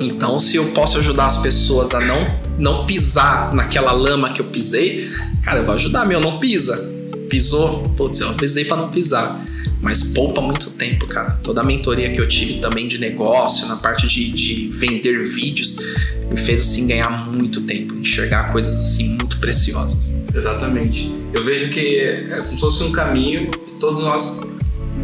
Então, se eu posso ajudar as pessoas a não, não pisar naquela lama que eu pisei, cara, eu vou ajudar, meu, não pisa. Pisou, putz, eu avisei para não pisar. Mas poupa muito tempo, cara. Toda a mentoria que eu tive também de negócio, na parte de, de vender vídeos, me fez assim ganhar muito tempo, enxergar coisas assim muito preciosas. Exatamente. Eu vejo que é como se fosse um caminho e todos nós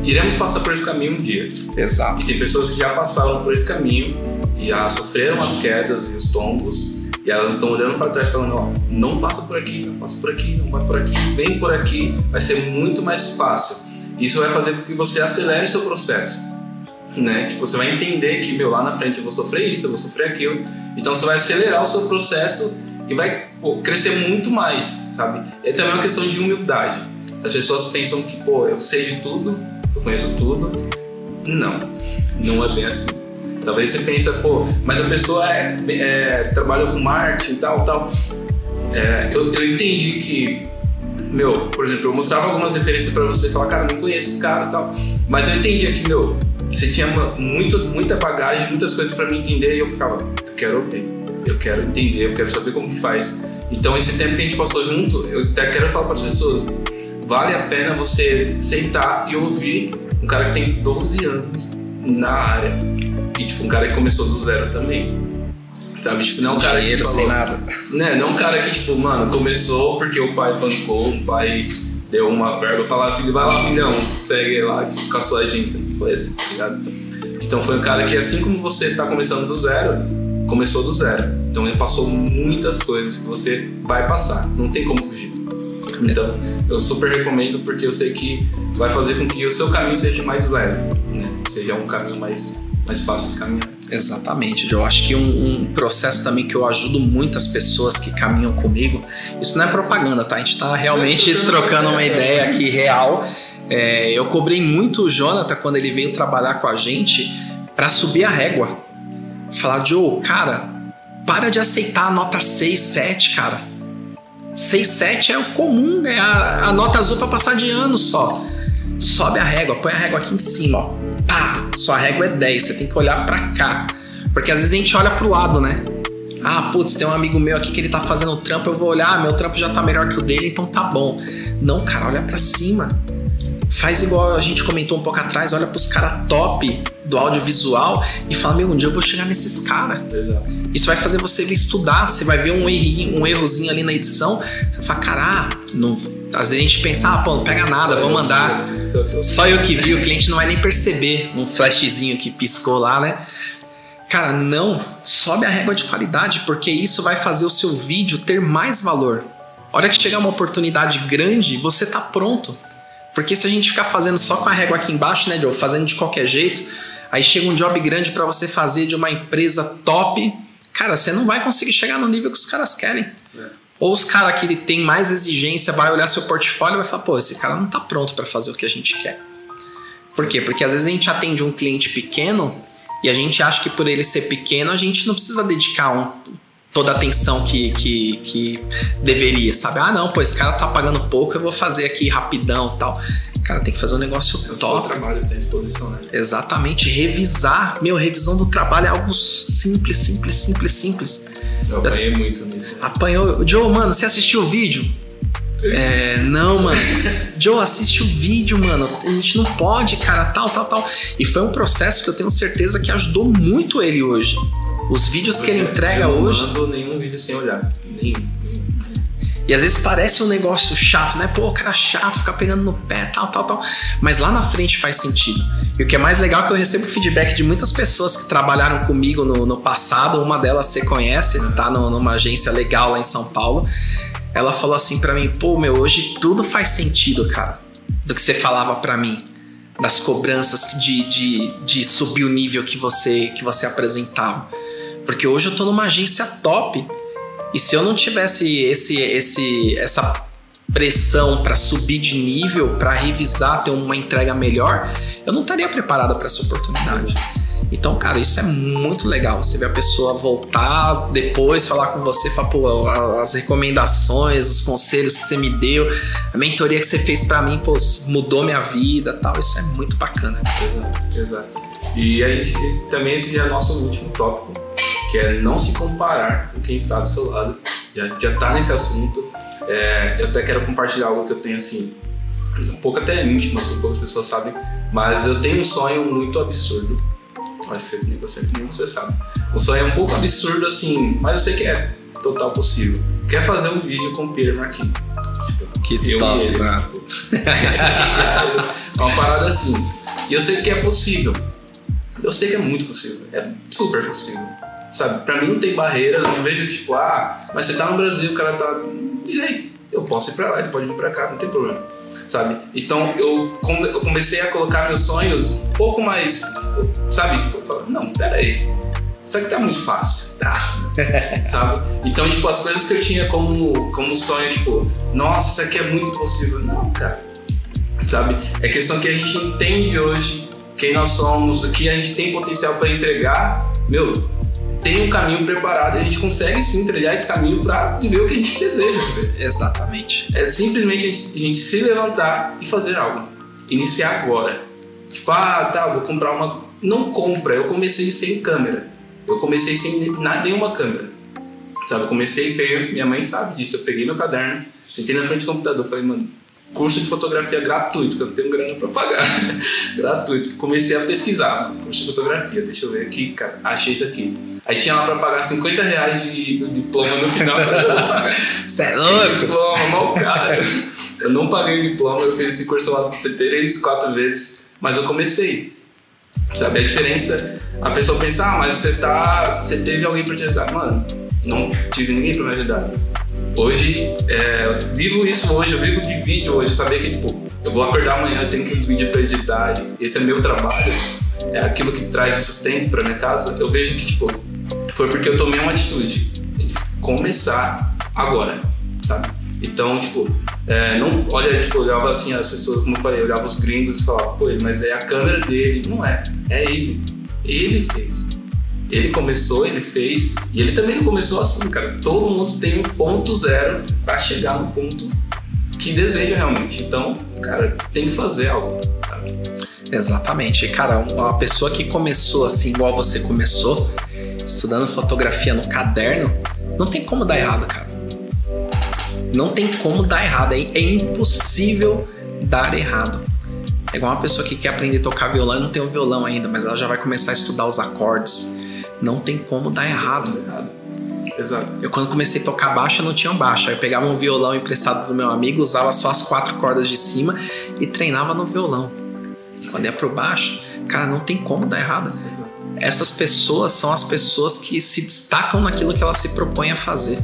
iremos passar por esse caminho um dia. Exato. E tem pessoas que já passaram por esse caminho, já sofreram as quedas e os tombos, e elas estão olhando para trás falando, ó, não passa por aqui, não passa por aqui, não vai por aqui, vem por aqui, vai ser muito mais fácil. Isso vai fazer com que você acelere seu processo, né? Tipo, você vai entender que, meu, lá na frente eu vou sofrer isso, eu vou sofrer aquilo. Então você vai acelerar o seu processo e vai pô, crescer muito mais, sabe? É também uma questão de humildade. As pessoas pensam que, pô, eu sei de tudo, eu conheço tudo. Não, não é bem assim. Talvez você pense, pô, mas a pessoa é, é, trabalha com marketing e tal, tal. É, eu, eu entendi que, meu, por exemplo, eu mostrava algumas referências para você falar, cara, não conheço esse cara e tal. Mas eu entendi que, meu, você tinha muito, muita bagagem, muitas coisas para me entender e eu ficava, eu quero ouvir, eu quero entender, eu quero saber como que faz. Então, esse tempo que a gente passou junto, eu até quero falar para as pessoas, vale a pena você sentar e ouvir um cara que tem 12 anos na área e tipo um cara que começou do zero também. Sabe? Tipo, não é um cara Dinheiro, que falou, sem nada. né? Não um cara que, tipo, mano, começou porque o pai bancou, o pai deu uma verba, falar, filho, vai lá, filhão, segue lá com a sua agência. Foi assim, tá ligado? Então foi um cara que, assim como você tá começando do zero, começou do zero. Então ele passou muitas coisas que você vai passar, não tem como fugir. Então eu super recomendo porque eu sei que vai fazer com que o seu caminho seja mais leve, né? Seja um caminho mais, mais fácil de caminhar. Exatamente. Eu acho que um, um, processo também que eu ajudo muitas pessoas que caminham comigo, isso não é propaganda, tá? A gente tá realmente trocando uma ideia aqui real. É, eu cobrei muito o Jonathan quando ele veio trabalhar com a gente para subir a régua. Falar, Joe, cara, para de aceitar a nota 6, 7, cara. 6, 7 é o comum, é a, a nota azul para passar de ano só. Sobe a régua, põe a régua aqui em cima, ó. Pá, sua régua é 10, você tem que olhar para cá. Porque às vezes a gente olha pro lado, né? Ah, putz, tem um amigo meu aqui que ele tá fazendo trampo, eu vou olhar, ah, meu trampo já tá melhor que o dele, então tá bom. Não, cara, olha para cima. Faz igual a gente comentou um pouco atrás, olha pros caras top do audiovisual e fala, meu, um dia eu vou chegar nesses caras. Isso vai fazer você estudar, você vai ver um, errinho, um errozinho ali na edição, você vai falar, cara, não... às vezes a gente pensa, ah, pô, não pega nada, vou mandar. Só eu que vi, o cliente não vai nem perceber um flashzinho que piscou lá, né? Cara, não, sobe a régua de qualidade, porque isso vai fazer o seu vídeo ter mais valor. A hora que chegar uma oportunidade grande, você tá pronto. Porque se a gente ficar fazendo só com a régua aqui embaixo, né, Joe? Fazendo de qualquer jeito, aí chega um job grande para você fazer de uma empresa top, cara, você não vai conseguir chegar no nível que os caras querem. Ou os caras que tem mais exigência vai olhar seu portfólio e vai falar, pô, esse cara não tá pronto para fazer o que a gente quer. Por quê? Porque às vezes a gente atende um cliente pequeno e a gente acha que por ele ser pequeno a gente não precisa dedicar um, toda a atenção que, que, que deveria, sabe? Ah, não, pô, esse cara tá pagando pouco, eu vou fazer aqui rapidão tal. Cara, tem que fazer um negócio é top. O trabalho tem disposição, né? Exatamente. Revisar. Meu, revisão do trabalho é algo simples, simples, simples, simples. Eu apanhei muito nisso. Apanhou. Joe, mano, você assistiu o vídeo? É, não, mano. Joe, assiste o vídeo, mano. A gente não pode, cara, tal, tal, tal. E foi um processo que eu tenho certeza que ajudou muito ele hoje. Os vídeos que ele entrega eu hoje. Eu não mando nenhum vídeo sem olhar. Nenhum. E às vezes parece um negócio chato, né? Pô, cara chato, ficar pegando no pé, tal, tal, tal. Mas lá na frente faz sentido. E o que é mais legal é que eu recebo feedback de muitas pessoas que trabalharam comigo no, no passado. Uma delas você conhece, tá no, numa agência legal lá em São Paulo. Ela falou assim para mim: pô, meu, hoje tudo faz sentido, cara, do que você falava para mim. Das cobranças de, de, de subir o nível que você, que você apresentava. Porque hoje eu tô numa agência top. E se eu não tivesse esse, esse, essa pressão para subir de nível, para revisar, ter uma entrega melhor, eu não estaria preparado para essa oportunidade. Então, cara, isso é muito legal. Você vê a pessoa voltar depois, falar com você, falar, pô, as recomendações, os conselhos que você me deu, a mentoria que você fez para mim, pô, mudou minha vida tal. Isso é muito bacana. Exato, exato. E aí, também esse já é nosso último tópico, que é não se comparar com quem está do seu lado. Já, já tá nesse assunto. É, eu até quero compartilhar algo que eu tenho assim, um pouco até íntimo, assim, poucas pessoas sabem, mas eu tenho um sonho muito absurdo acho que você, nem você, nem você sabe. O sonho é um pouco absurdo assim, mas eu sei que é total possível. Quer fazer um vídeo com o Peter Marquinhos. Tipo, que eu top, e ele. Né? Tipo, é uma parada assim. E eu sei que é possível. Eu sei que é muito possível. É super possível. Sabe? Pra mim não tem barreiras, não vejo que, tipo, ah, mas você tá no Brasil, o cara tá. E aí? Eu posso ir pra lá, ele pode vir pra cá, não tem problema sabe? Então eu, eu comecei a colocar meus sonhos um pouco mais, sabe? Tipo, eu falo, não, peraí, isso aqui tá muito fácil, tá? sabe? Então, tipo, as coisas que eu tinha como, como sonho, tipo, nossa, isso aqui é muito possível. Não, cara, sabe? É questão que a gente entende hoje quem nós somos, o que a gente tem potencial para entregar, meu, tem um caminho preparado e a gente consegue sim trilhar esse caminho para viver o que a gente deseja viver. Exatamente. É simplesmente a gente se levantar e fazer algo. Iniciar agora. Tipo, ah, tá, vou comprar uma. Não compra, eu comecei sem câmera. Eu comecei sem nenhuma câmera. Sabe, eu comecei, peguei, minha mãe sabe disso, eu peguei meu caderno, sentei na frente do computador, falei, mano, curso de fotografia gratuito, que eu não tenho grana para pagar. gratuito. Comecei a pesquisar, curso de fotografia, deixa eu ver aqui, cara, achei isso aqui. Aí tinha lá para pagar 50 reais de, do diploma no final. Você é louco? Diploma, mal cara. Eu não paguei o diploma, eu fiz esse curso lá três, quatro vezes, mas eu comecei. Sabe a diferença? A pessoa pensa, ah, mas você tá. Você teve alguém para te ajudar. Mano, não tive ninguém para me ajudar Hoje, é, eu vivo isso hoje, eu vivo de vídeo hoje, saber que, tipo, eu vou acordar amanhã, eu tenho que um vídeo para editar, esse é meu trabalho, é aquilo que traz sustento para minha casa. Eu vejo que, tipo, foi porque eu tomei uma atitude de começar agora, sabe? Então, tipo, é, não, olha, tipo, olhava assim as pessoas, como eu falei, eu olhava os gringos e falava, pô, mas é a câmera dele. Não é, é ele. Ele fez. Ele começou, ele fez, e ele também não começou assim, cara. Todo mundo tem um ponto zero para chegar no ponto que deseja realmente. Então, cara, tem que fazer algo. Sabe? Exatamente. Cara, uma pessoa que começou assim, igual você começou, estudando fotografia no caderno, não tem como dar errado, cara. Não tem como dar errado. É, é impossível dar errado. É igual uma pessoa que quer aprender a tocar violão e não tem o um violão ainda, mas ela já vai começar a estudar os acordes não tem como dar errado. Exato. Eu quando comecei a tocar baixo, eu não tinha baixo. Aí eu pegava um violão emprestado do meu amigo, usava só as quatro cordas de cima e treinava no violão. Quando ia pro baixo, cara, não tem como dar errado. Exato. Essas pessoas são as pessoas que se destacam naquilo que elas se propõem a fazer.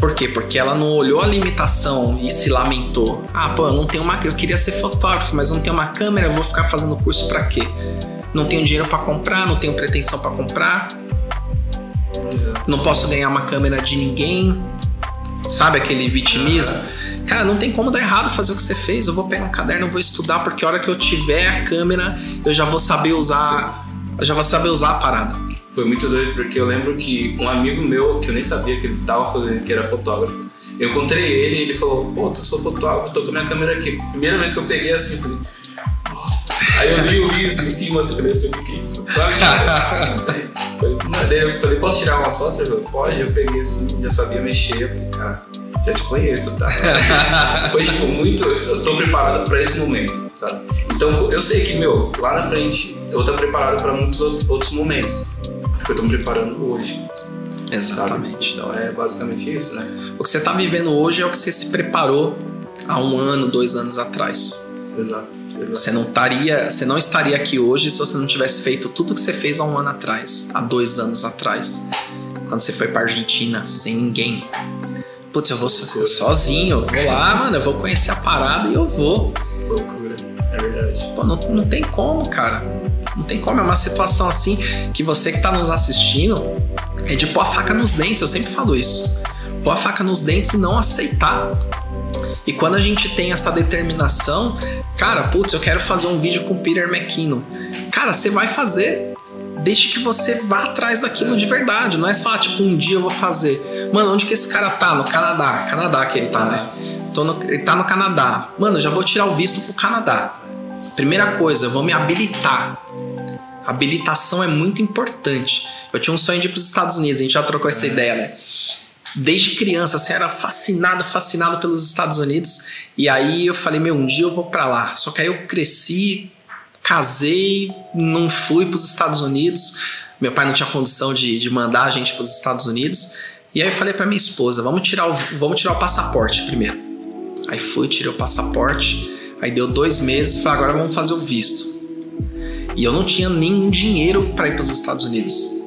Por quê? Porque ela não olhou a limitação e se lamentou. Ah, pô, eu não tenho uma, eu queria ser fotógrafo, mas não tenho uma câmera, eu vou ficar fazendo curso para quê? Não tenho dinheiro para comprar, não tenho pretensão para comprar, não posso ganhar uma câmera de ninguém, sabe aquele vitimismo? Cara, não tem como dar errado fazer o que você fez. Eu vou pegar um caderno, eu vou estudar, porque a hora que eu tiver a câmera, eu já vou saber usar, eu já vou saber usar a parada. Foi muito doido, porque eu lembro que um amigo meu, que eu nem sabia que ele tava fazendo, que era fotógrafo, eu encontrei ele e ele falou, pô, eu sou fotógrafo, tô com a minha câmera aqui. Primeira vez que eu peguei assim, falei, Aí eu li o risco em cima, assim, falei assim, o que é isso? Sabe? Não sei. Falei, eu falei, posso tirar uma só? Você falou, pode. Eu peguei assim, já sabia mexer. Eu falei, cara, já te conheço, tá? Foi, tipo, muito... Eu tô preparado pra esse momento, sabe? Então, eu sei que, meu, lá na frente, eu vou estar preparado pra muitos outros, outros momentos. Porque eu tô me preparando hoje. Exatamente. Sabe? Então, é basicamente isso, né? O que você tá vivendo hoje é o que você se preparou há um ano, dois anos atrás. Exato. Você não estaria, você não estaria aqui hoje se você não tivesse feito tudo que você fez há um ano atrás, há dois anos atrás, quando você foi para Argentina sem ninguém. Putz, eu vou sozinho, vou lá, mano, eu vou conhecer a parada e eu vou. Loucura, é verdade. Pô, não, não tem como, cara. Não tem como, é uma situação assim que você que tá nos assistindo é de pôr a faca nos dentes, eu sempre falo isso. Pôr a faca nos dentes e não aceitar e quando a gente tem essa determinação, cara, putz, eu quero fazer um vídeo com Peter McKinnon. Cara, você vai fazer. desde que você vá atrás daquilo de verdade. Não é só, tipo, um dia eu vou fazer. Mano, onde que esse cara tá? No Canadá. Canadá que ele tá, né? Tô no, ele tá no Canadá. Mano, já vou tirar o visto pro Canadá. Primeira coisa, eu vou me habilitar. Habilitação é muito importante. Eu tinha um sonho de ir pros Estados Unidos, a gente já trocou essa ideia, né? Desde criança, assim, era fascinado, fascinado pelos Estados Unidos. E aí eu falei, meu, um dia eu vou para lá. Só que aí eu cresci, casei, não fui para os Estados Unidos. Meu pai não tinha condição de, de mandar a gente para os Estados Unidos. E aí eu falei para minha esposa, vamos tirar, o, vamos tirar o passaporte primeiro. Aí fui, tirei o passaporte. Aí deu dois meses, falei, agora vamos fazer o visto. E eu não tinha nenhum dinheiro para ir para os Estados Unidos.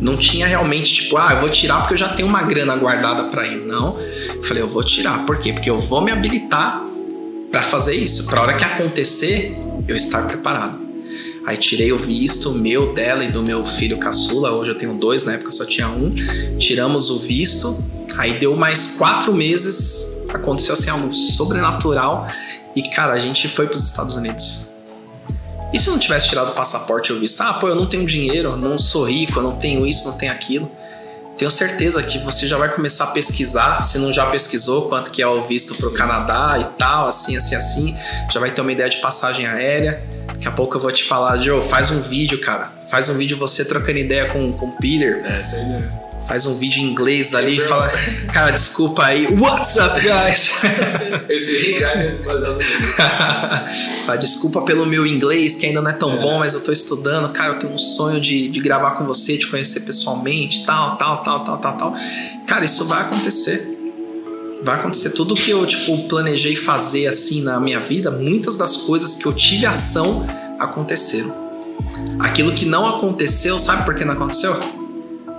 Não tinha realmente, tipo, ah, eu vou tirar porque eu já tenho uma grana guardada para ir. Não. Eu falei, eu vou tirar. Por quê? Porque eu vou me habilitar para fazer isso. Para hora que acontecer, eu estar preparado. Aí tirei o visto meu, dela e do meu filho caçula. Hoje eu tenho dois, na época só tinha um. Tiramos o visto. Aí deu mais quatro meses. Aconteceu assim algo sobrenatural. E cara, a gente foi para os Estados Unidos. E se eu não tivesse tirado o passaporte e eu visto, ah, pô, eu não tenho dinheiro, não sou rico, eu não tenho isso, não tenho aquilo. Tenho certeza que você já vai começar a pesquisar, se não já pesquisou quanto que é o visto para o Canadá e tal, assim, assim, assim. Já vai ter uma ideia de passagem aérea. Daqui a pouco eu vou te falar, Joe, faz um vídeo, cara. Faz um vídeo você trocando ideia com, com o Peter. É, essa ideia faz um vídeo em inglês ali e fala, cara, desculpa aí, what's up, guys? Esse fala, desculpa pelo meu inglês, que ainda não é tão é. bom, mas eu tô estudando, cara, eu tenho um sonho de, de gravar com você, te conhecer pessoalmente, tal, tal, tal, tal, tal, tal. Cara, isso vai acontecer. Vai acontecer tudo que eu, tipo, planejei fazer assim na minha vida, muitas das coisas que eu tive ação aconteceram. Aquilo que não aconteceu, sabe por que não aconteceu?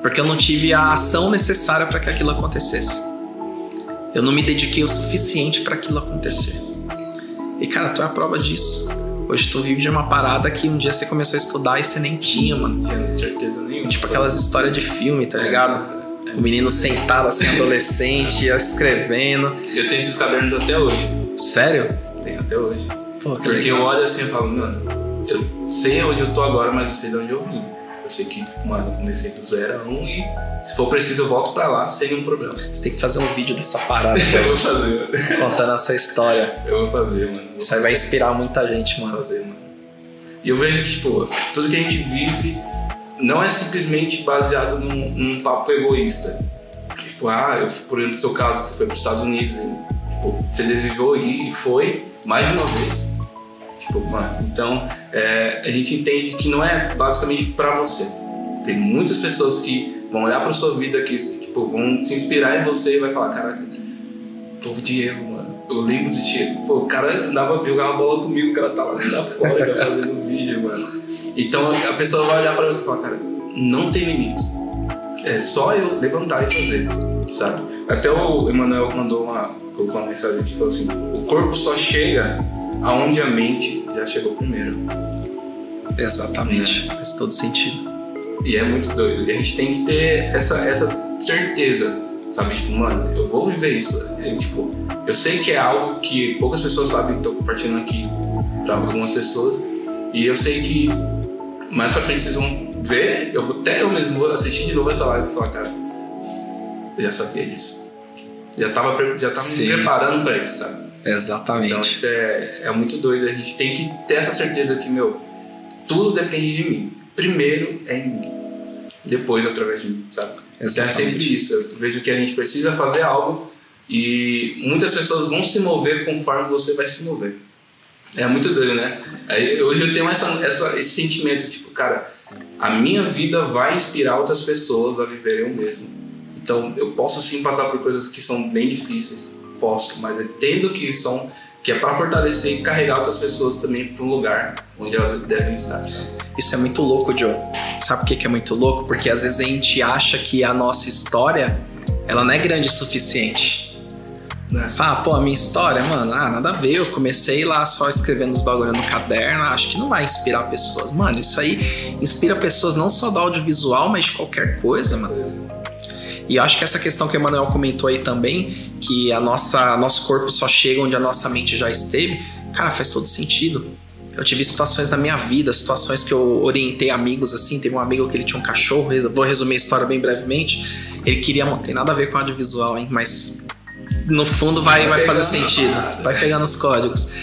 Porque eu não tive a ação necessária para que aquilo acontecesse. Eu não me dediquei o suficiente para aquilo acontecer. E cara, tu é a prova disso. Hoje tu vive de uma parada que um dia você começou a estudar e você nem tinha, mano. Não tinha certeza nenhuma. Tipo aquelas histórias de filme, tá ligado? É, o menino sentado assim, adolescente, escrevendo. Eu tenho esses cadernos até hoje. Sério? Tenho até hoje. Pô, Porque legal. eu olho assim e falo, mano, eu sei onde eu tô agora, mas eu sei de onde eu vim. Eu sei que, mano, eu comecei do zero a um e se for preciso eu volto pra lá sem nenhum problema. Você tem que fazer um vídeo dessa parada. eu vou fazer, mano. Contando essa história. Eu vou fazer, mano. Isso aí vai inspirar muita gente, mano. Vou fazer, mano. E eu vejo que, tipo, tudo que a gente vive não é simplesmente baseado num, num papo egoísta. Tipo, ah, eu, por exemplo, no seu caso, você foi para os Estados Unidos e tipo, você desejou ir e foi mais de uma vez. Tipo, mano, então é, a gente entende que não é basicamente para você. Tem muitas pessoas que vão olhar para sua vida que tipo, vão se inspirar em você e vai falar, caraca, pô, Diego, mano. Eu lembro de Diego. Pô, o cara andava, jogava bola comigo, o cara tava lá fora fazendo vídeo, mano. Então a pessoa vai olhar para você e falar, cara, não tem limites. É só eu levantar e fazer, sabe? Até o Emanuel mandou uma, uma mensagem aqui, falou assim, o corpo só chega aonde a mente já chegou primeiro. Exatamente, né? faz todo sentido. E é muito doido. E a gente tem que ter essa, essa certeza, sabe? Tipo, mano, eu vou viver isso. Eu, tipo, eu sei que é algo que poucas pessoas sabem, estou compartilhando aqui para algumas pessoas. E eu sei que mais pra frente vocês vão ver, eu vou até eu mesmo vou assistir de novo essa live e falar, cara, eu já sabia disso. Já tava, já tava me preparando para isso, sabe? Exatamente. Então isso é, é muito doido. A gente tem que ter essa certeza que, meu, tudo depende de mim. Primeiro é em mim. Depois através de mim, sabe? Exatamente. Então é sempre isso. Eu vejo que a gente precisa fazer algo e muitas pessoas vão se mover conforme você vai se mover. É muito doido, né? Hoje eu tenho essa, essa, esse sentimento, tipo, cara, a minha vida vai inspirar outras pessoas a viverem o mesmo. Então eu posso sim passar por coisas que são bem difíceis, posso, mas entendo que são que é para fortalecer e carregar outras pessoas também para um lugar onde elas devem estar. Isso é muito louco, Joe. Sabe por que é muito louco? Porque às vezes a gente acha que a nossa história ela não é grande o suficiente. Né? Fala, pô, a minha história, mano, ah, nada a ver. Eu comecei lá só escrevendo os bagulho no caderno, acho que não vai inspirar pessoas. Mano, isso aí inspira pessoas não só do audiovisual, mas de qualquer coisa, mano. E eu acho que essa questão que o Emanuel comentou aí também, que a nossa nosso corpo só chega onde a nossa mente já esteve, cara, faz todo sentido. Eu tive situações na minha vida, situações que eu orientei amigos assim. Teve um amigo que ele tinha um cachorro, vou resumir a história bem brevemente. Ele queria. Tem nada a ver com audiovisual, hein? Mas no fundo vai, vai fazer sentido. Vai pegando os códigos.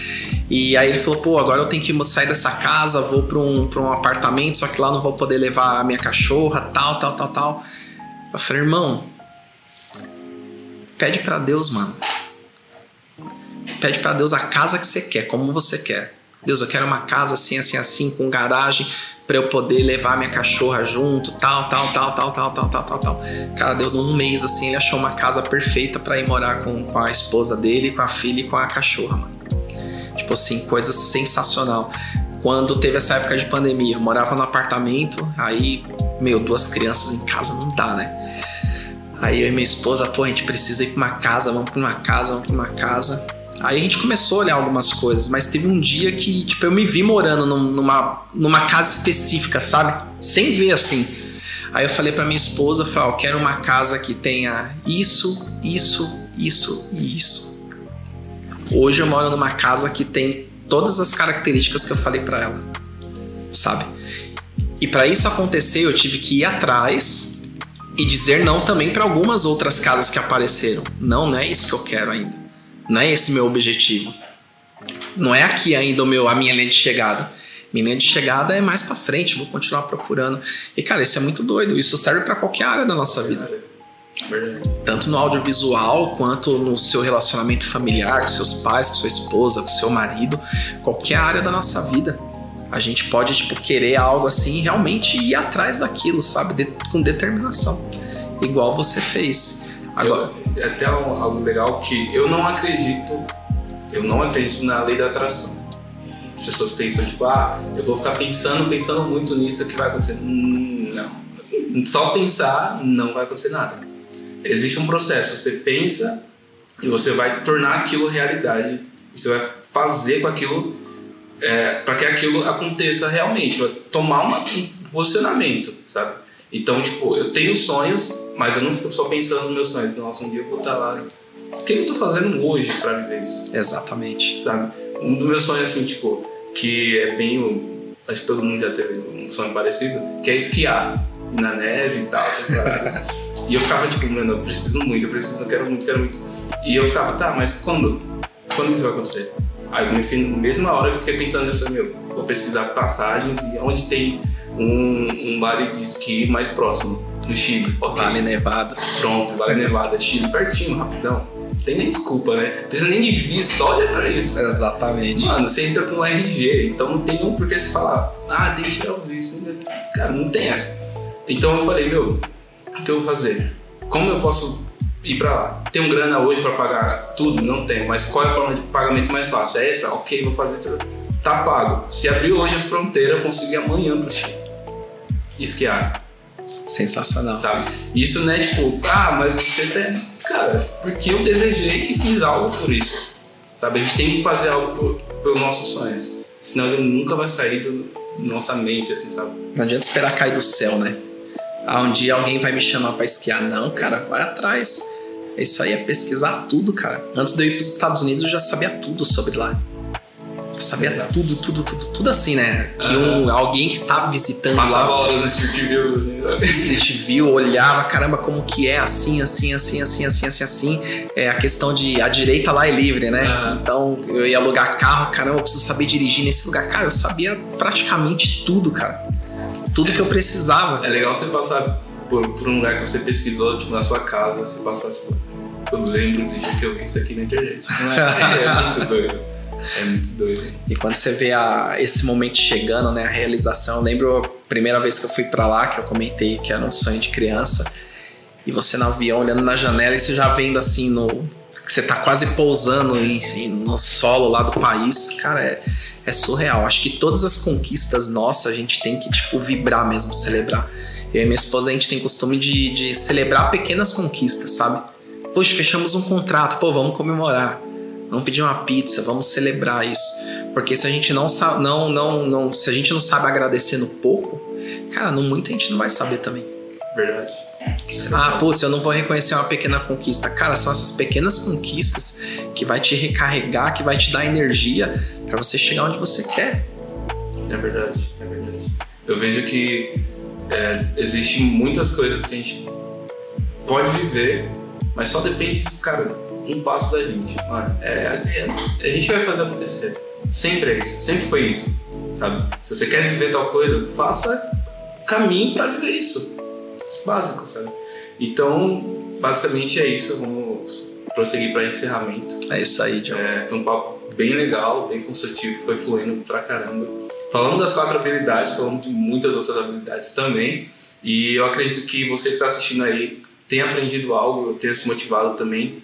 E aí ele falou, pô, agora eu tenho que sair dessa casa, vou para um, pra um apartamento, só que lá não vou poder levar a minha cachorra, tal, tal, tal, tal. Eu falei, irmão, pede para Deus, mano. Pede para Deus a casa que você quer, como você quer. Deus, eu quero uma casa assim, assim, assim, com garagem, para eu poder levar minha cachorra junto, tal, tal, tal, tal, tal, tal, tal, tal, tal. Cara, deu num mês assim, ele achou uma casa perfeita para ir morar com, com a esposa dele, com a filha e com a cachorra, mano. Tipo assim, coisa sensacional. Quando teve essa época de pandemia, eu morava no apartamento, aí, meu, duas crianças em casa não dá, né? Aí eu e minha esposa, pô, a gente precisa ir pra uma casa, vamos pra uma casa, vamos pra uma casa. Aí a gente começou a olhar algumas coisas, mas teve um dia que, tipo, eu me vi morando numa, numa casa específica, sabe? Sem ver assim. Aí eu falei para minha esposa, eu falei, oh, eu quero uma casa que tenha isso, isso, isso e isso. Hoje eu moro numa casa que tem todas as características que eu falei para ela, sabe? E para isso acontecer, eu tive que ir atrás e dizer não também para algumas outras casas que apareceram. Não, não é isso que eu quero ainda. Não é esse meu objetivo. Não é aqui ainda o meu, a minha linha de chegada. Minha linha de chegada é mais para frente, vou continuar procurando. E cara, isso é muito doido. Isso serve para qualquer área da nossa vida. Tanto no audiovisual quanto no seu relacionamento familiar, com seus pais, com sua esposa, com seu marido, qualquer área da nossa vida. A gente pode tipo querer algo assim, realmente ir atrás daquilo, sabe, de, com determinação, igual você fez. Agora, eu, é até algo legal que eu não acredito, eu não acredito na lei da atração. As pessoas pensam, tipo, ah, eu vou ficar pensando, pensando muito nisso que vai acontecer. Hum, não. Só pensar não vai acontecer nada. Existe um processo, você pensa e você vai tornar aquilo realidade. E você vai fazer com aquilo é, para que aquilo aconteça realmente, tomar uma, um posicionamento, sabe? Então, tipo, eu tenho sonhos, mas eu não fico só pensando nos meus sonhos. Nossa, um dia eu vou estar lá. O que eu tô fazendo hoje para viver isso? Exatamente. Sabe? Um dos meus sonhos, assim, tipo, que é bem. Acho que todo mundo já teve um sonho parecido, que é esquiar na neve e tal, assim, E eu ficava, tipo, mano, eu preciso muito, eu preciso, eu quero muito, quero muito. E eu ficava, tá, mas quando? Quando isso vai acontecer? Aí eu comecei, na mesma hora, eu fiquei pensando nisso, meu, vou pesquisar passagens e onde tem um, um vale de esqui mais próximo, no Chile. Okay. Vale Nevada. Pronto, Vale Nevada, Chile, pertinho, rapidão. Não tem nem desculpa, né? Não precisa nem de visto, olha pra isso. Exatamente. Mano, você entra com um RG, então não tem um porquê você falar, ah, tem que tirar o visto. Cara, não tem essa. Então eu falei, meu, o que eu vou fazer? Como eu posso ir para lá? Tenho grana hoje para pagar tudo? Não tenho, mas qual é a forma de pagamento mais fácil? É essa? Ok, vou fazer tudo. Tá pago. Se abrir hoje a fronteira, eu consigo ir amanhã pro Chile esquiar. Sensacional. Sabe? Isso não é tipo, ah, mas você tem. Cara, porque eu desejei e fiz algo por isso. Sabe? A gente tem que fazer algo por, pelos nossos sonhos. Senão ele nunca vai sair da nossa mente, assim, sabe? Não adianta esperar cair do céu, né? Ah, um dia alguém vai me chamar para esquiar. Não, cara, vai atrás. Isso aí é pesquisar tudo, cara. Antes de eu ir para os Estados Unidos, eu já sabia tudo sobre lá sabia Exato. tudo, tudo, tudo, tudo assim, né? Que um, alguém que estava visitando Passava lá. horas no Street View, assim, sabe? Street View, olhava, caramba, como que é assim, assim, assim, assim, assim, assim, assim. É a questão de a direita lá é livre, né? Então eu ia alugar carro, caramba, eu preciso saber dirigir nesse lugar. Cara, eu sabia praticamente tudo, cara. Tudo é, que eu precisava. É legal você passar por, por, um lugar que você pesquisou, tipo, na sua casa, você passar, tipo, eu lembro do dia que eu vi isso aqui na internet. Não é? é muito doido. É muito doido. E quando você vê a, esse momento chegando, né, a realização, eu lembro a primeira vez que eu fui para lá, que eu comentei que era um sonho de criança, e você no avião olhando na janela e você já vendo assim no que você tá quase pousando em, no solo lá do país, cara, é, é surreal. Acho que todas as conquistas nossas a gente tem que tipo vibrar mesmo, celebrar. Eu e minha esposa a gente tem costume de, de celebrar pequenas conquistas, sabe? Poxa, fechamos um contrato, pô, vamos comemorar Vamos pedir uma pizza, vamos celebrar isso. Porque se a gente não sabe, não, não, não, se a gente não sabe agradecer no pouco, cara, no muito a gente não vai saber também. Verdade. Ah, putz, eu não vou reconhecer uma pequena conquista. Cara, são essas pequenas conquistas que vai te recarregar, que vai te dar energia para você chegar onde você quer. É verdade, é verdade. Eu vejo que é, existem muitas coisas que a gente pode viver, mas só depende, cara, um passo da gente. Mano, é, é, a gente vai fazer acontecer. Sempre é isso, sempre foi isso, sabe? Se você quer viver tal coisa, faça caminho para viver isso. Isso é básico, sabe? Então, basicamente é isso. Vamos prosseguir para encerramento. É isso aí, John. É, foi um papo bem legal, bem construtivo, foi fluindo pra caramba. Falando das quatro habilidades, falando de muitas outras habilidades também. E eu acredito que você que está assistindo aí tenha aprendido algo, tenha se motivado também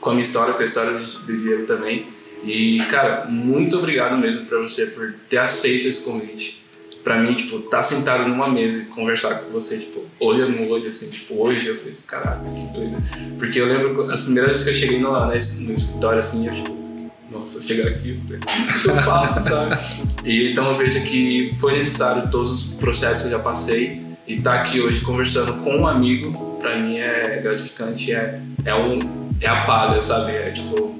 com a minha história, com a história do Diego também. E, cara, muito obrigado mesmo para você por ter aceito esse convite. Pra mim, tipo, estar tá sentado numa mesa e conversar com você, tipo, olho no olho, assim, tipo, hoje eu falei, caraca, que doido. Porque eu lembro as primeiras vezes que eu cheguei no, no escritório, assim, eu, tipo, nossa, eu chegar aqui, eu o que eu faço, sabe? E então eu vejo que foi necessário todos os processos que eu já passei e estar tá aqui hoje conversando com um amigo, pra mim é gratificante, é, é, um, é a paga, sabe? É tipo,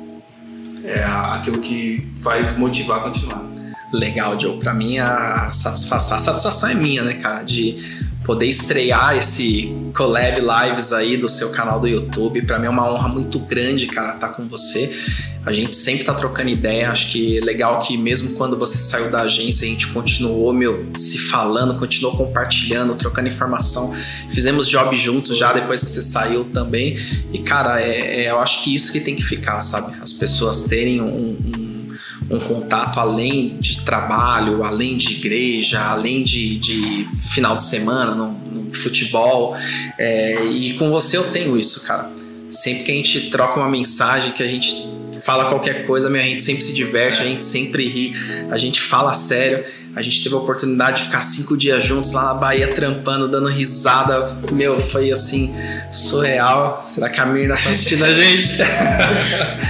é aquilo que faz motivar a continuar. Legal, Joe. Pra mim, a satisfação, a satisfação é minha, né, cara? De poder estrear esse collab lives aí do seu canal do YouTube. Para mim é uma honra muito grande, cara, estar tá com você. A gente sempre tá trocando ideia. Acho que é legal que mesmo quando você saiu da agência, a gente continuou, meu, se falando, continuou compartilhando, trocando informação. Fizemos job juntos já depois que você saiu também. E, cara, é, é eu acho que isso que tem que ficar, sabe? As pessoas terem um, um um contato além de trabalho, além de igreja, além de, de final de semana no, no futebol. É, e com você eu tenho isso, cara. Sempre que a gente troca uma mensagem, que a gente fala qualquer coisa, a gente sempre se diverte, a gente sempre ri, a gente fala sério. A gente teve a oportunidade de ficar cinco dias juntos lá na Bahia, trampando, dando risada. Meu, foi assim, surreal. Será que a Mirna está assistindo a gente?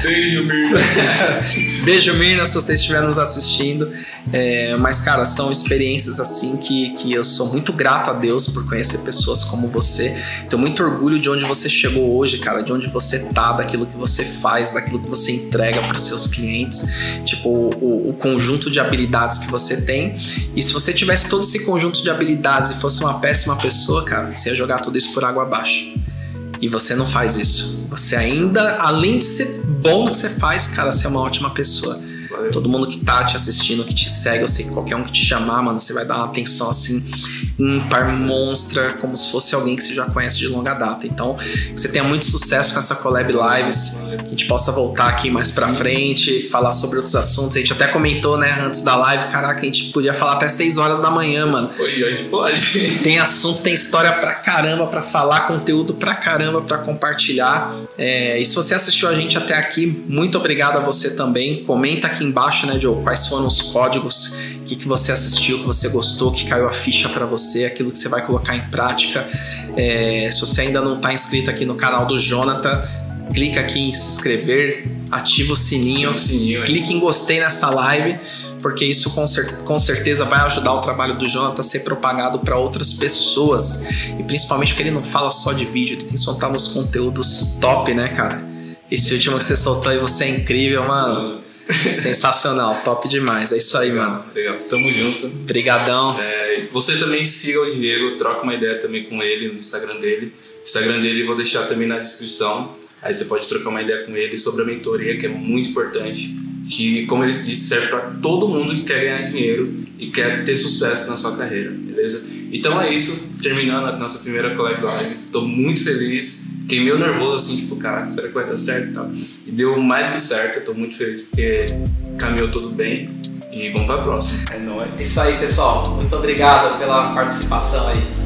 Beijo, Mirna. Beijo, Mirna, se você estiver nos assistindo. É, mas, cara, são experiências assim que, que eu sou muito grato a Deus por conhecer pessoas como você. Tenho muito orgulho de onde você chegou hoje, cara, de onde você tá, daquilo que você faz, daquilo que você entrega para os seus clientes. Tipo, o, o conjunto de habilidades que você tem e se você tivesse todo esse conjunto de habilidades e fosse uma péssima pessoa, cara, você ia jogar tudo isso por água abaixo. E você não faz isso. Você ainda, além de ser bom no que você faz, cara, você é uma ótima pessoa. Todo mundo que tá te assistindo, que te segue, eu sei que qualquer um que te chamar, mano, você vai dar uma atenção assim ímpar, monstra, como se fosse alguém que você já conhece de longa data. Então, que você tenha muito sucesso com essa Collab Lives, que a gente possa voltar aqui mais pra frente, falar sobre outros assuntos. A gente até comentou, né, antes da live, caraca, a gente podia falar até 6 horas da manhã, mano. Gente pode. Tem assunto, tem história pra caramba pra falar, conteúdo pra caramba pra compartilhar. É, e se você assistiu a gente até aqui, muito obrigado a você também. Comenta aqui embaixo, né, Joe, quais foram os códigos que, que você assistiu, que você gostou, que caiu a ficha para você, aquilo que você vai colocar em prática. É, se você ainda não está inscrito aqui no canal do Jonathan, clica aqui em se inscrever, ativa o sininho, o sininho clique em gostei nessa live, porque isso com, cer com, certeza vai ajudar o trabalho do Jonathan a ser propagado para outras pessoas. E principalmente porque ele não fala só de vídeo, ele tem soltar uns conteúdos top, né, cara? Esse último que você soltou aí, você é incrível, mano. Sensacional, top demais. É isso aí, legal, mano. Legal, tamo junto. Brigadão. É, você também siga o Diego, troca uma ideia também com ele no Instagram dele. Instagram dele eu vou deixar também na descrição. Aí você pode trocar uma ideia com ele sobre a mentoria, que é muito importante. Que, como ele disse, serve para todo mundo que quer ganhar dinheiro e quer ter sucesso na sua carreira, beleza? Então é isso, terminando a nossa primeira Collab Live. Estou muito feliz fiquei meio nervoso, assim, tipo, caraca, será que vai dar certo e tal? E deu mais que certo, eu tô muito feliz porque caminhou tudo bem e vamos pra próxima. É nóis. Isso aí, pessoal. Muito obrigado pela participação aí.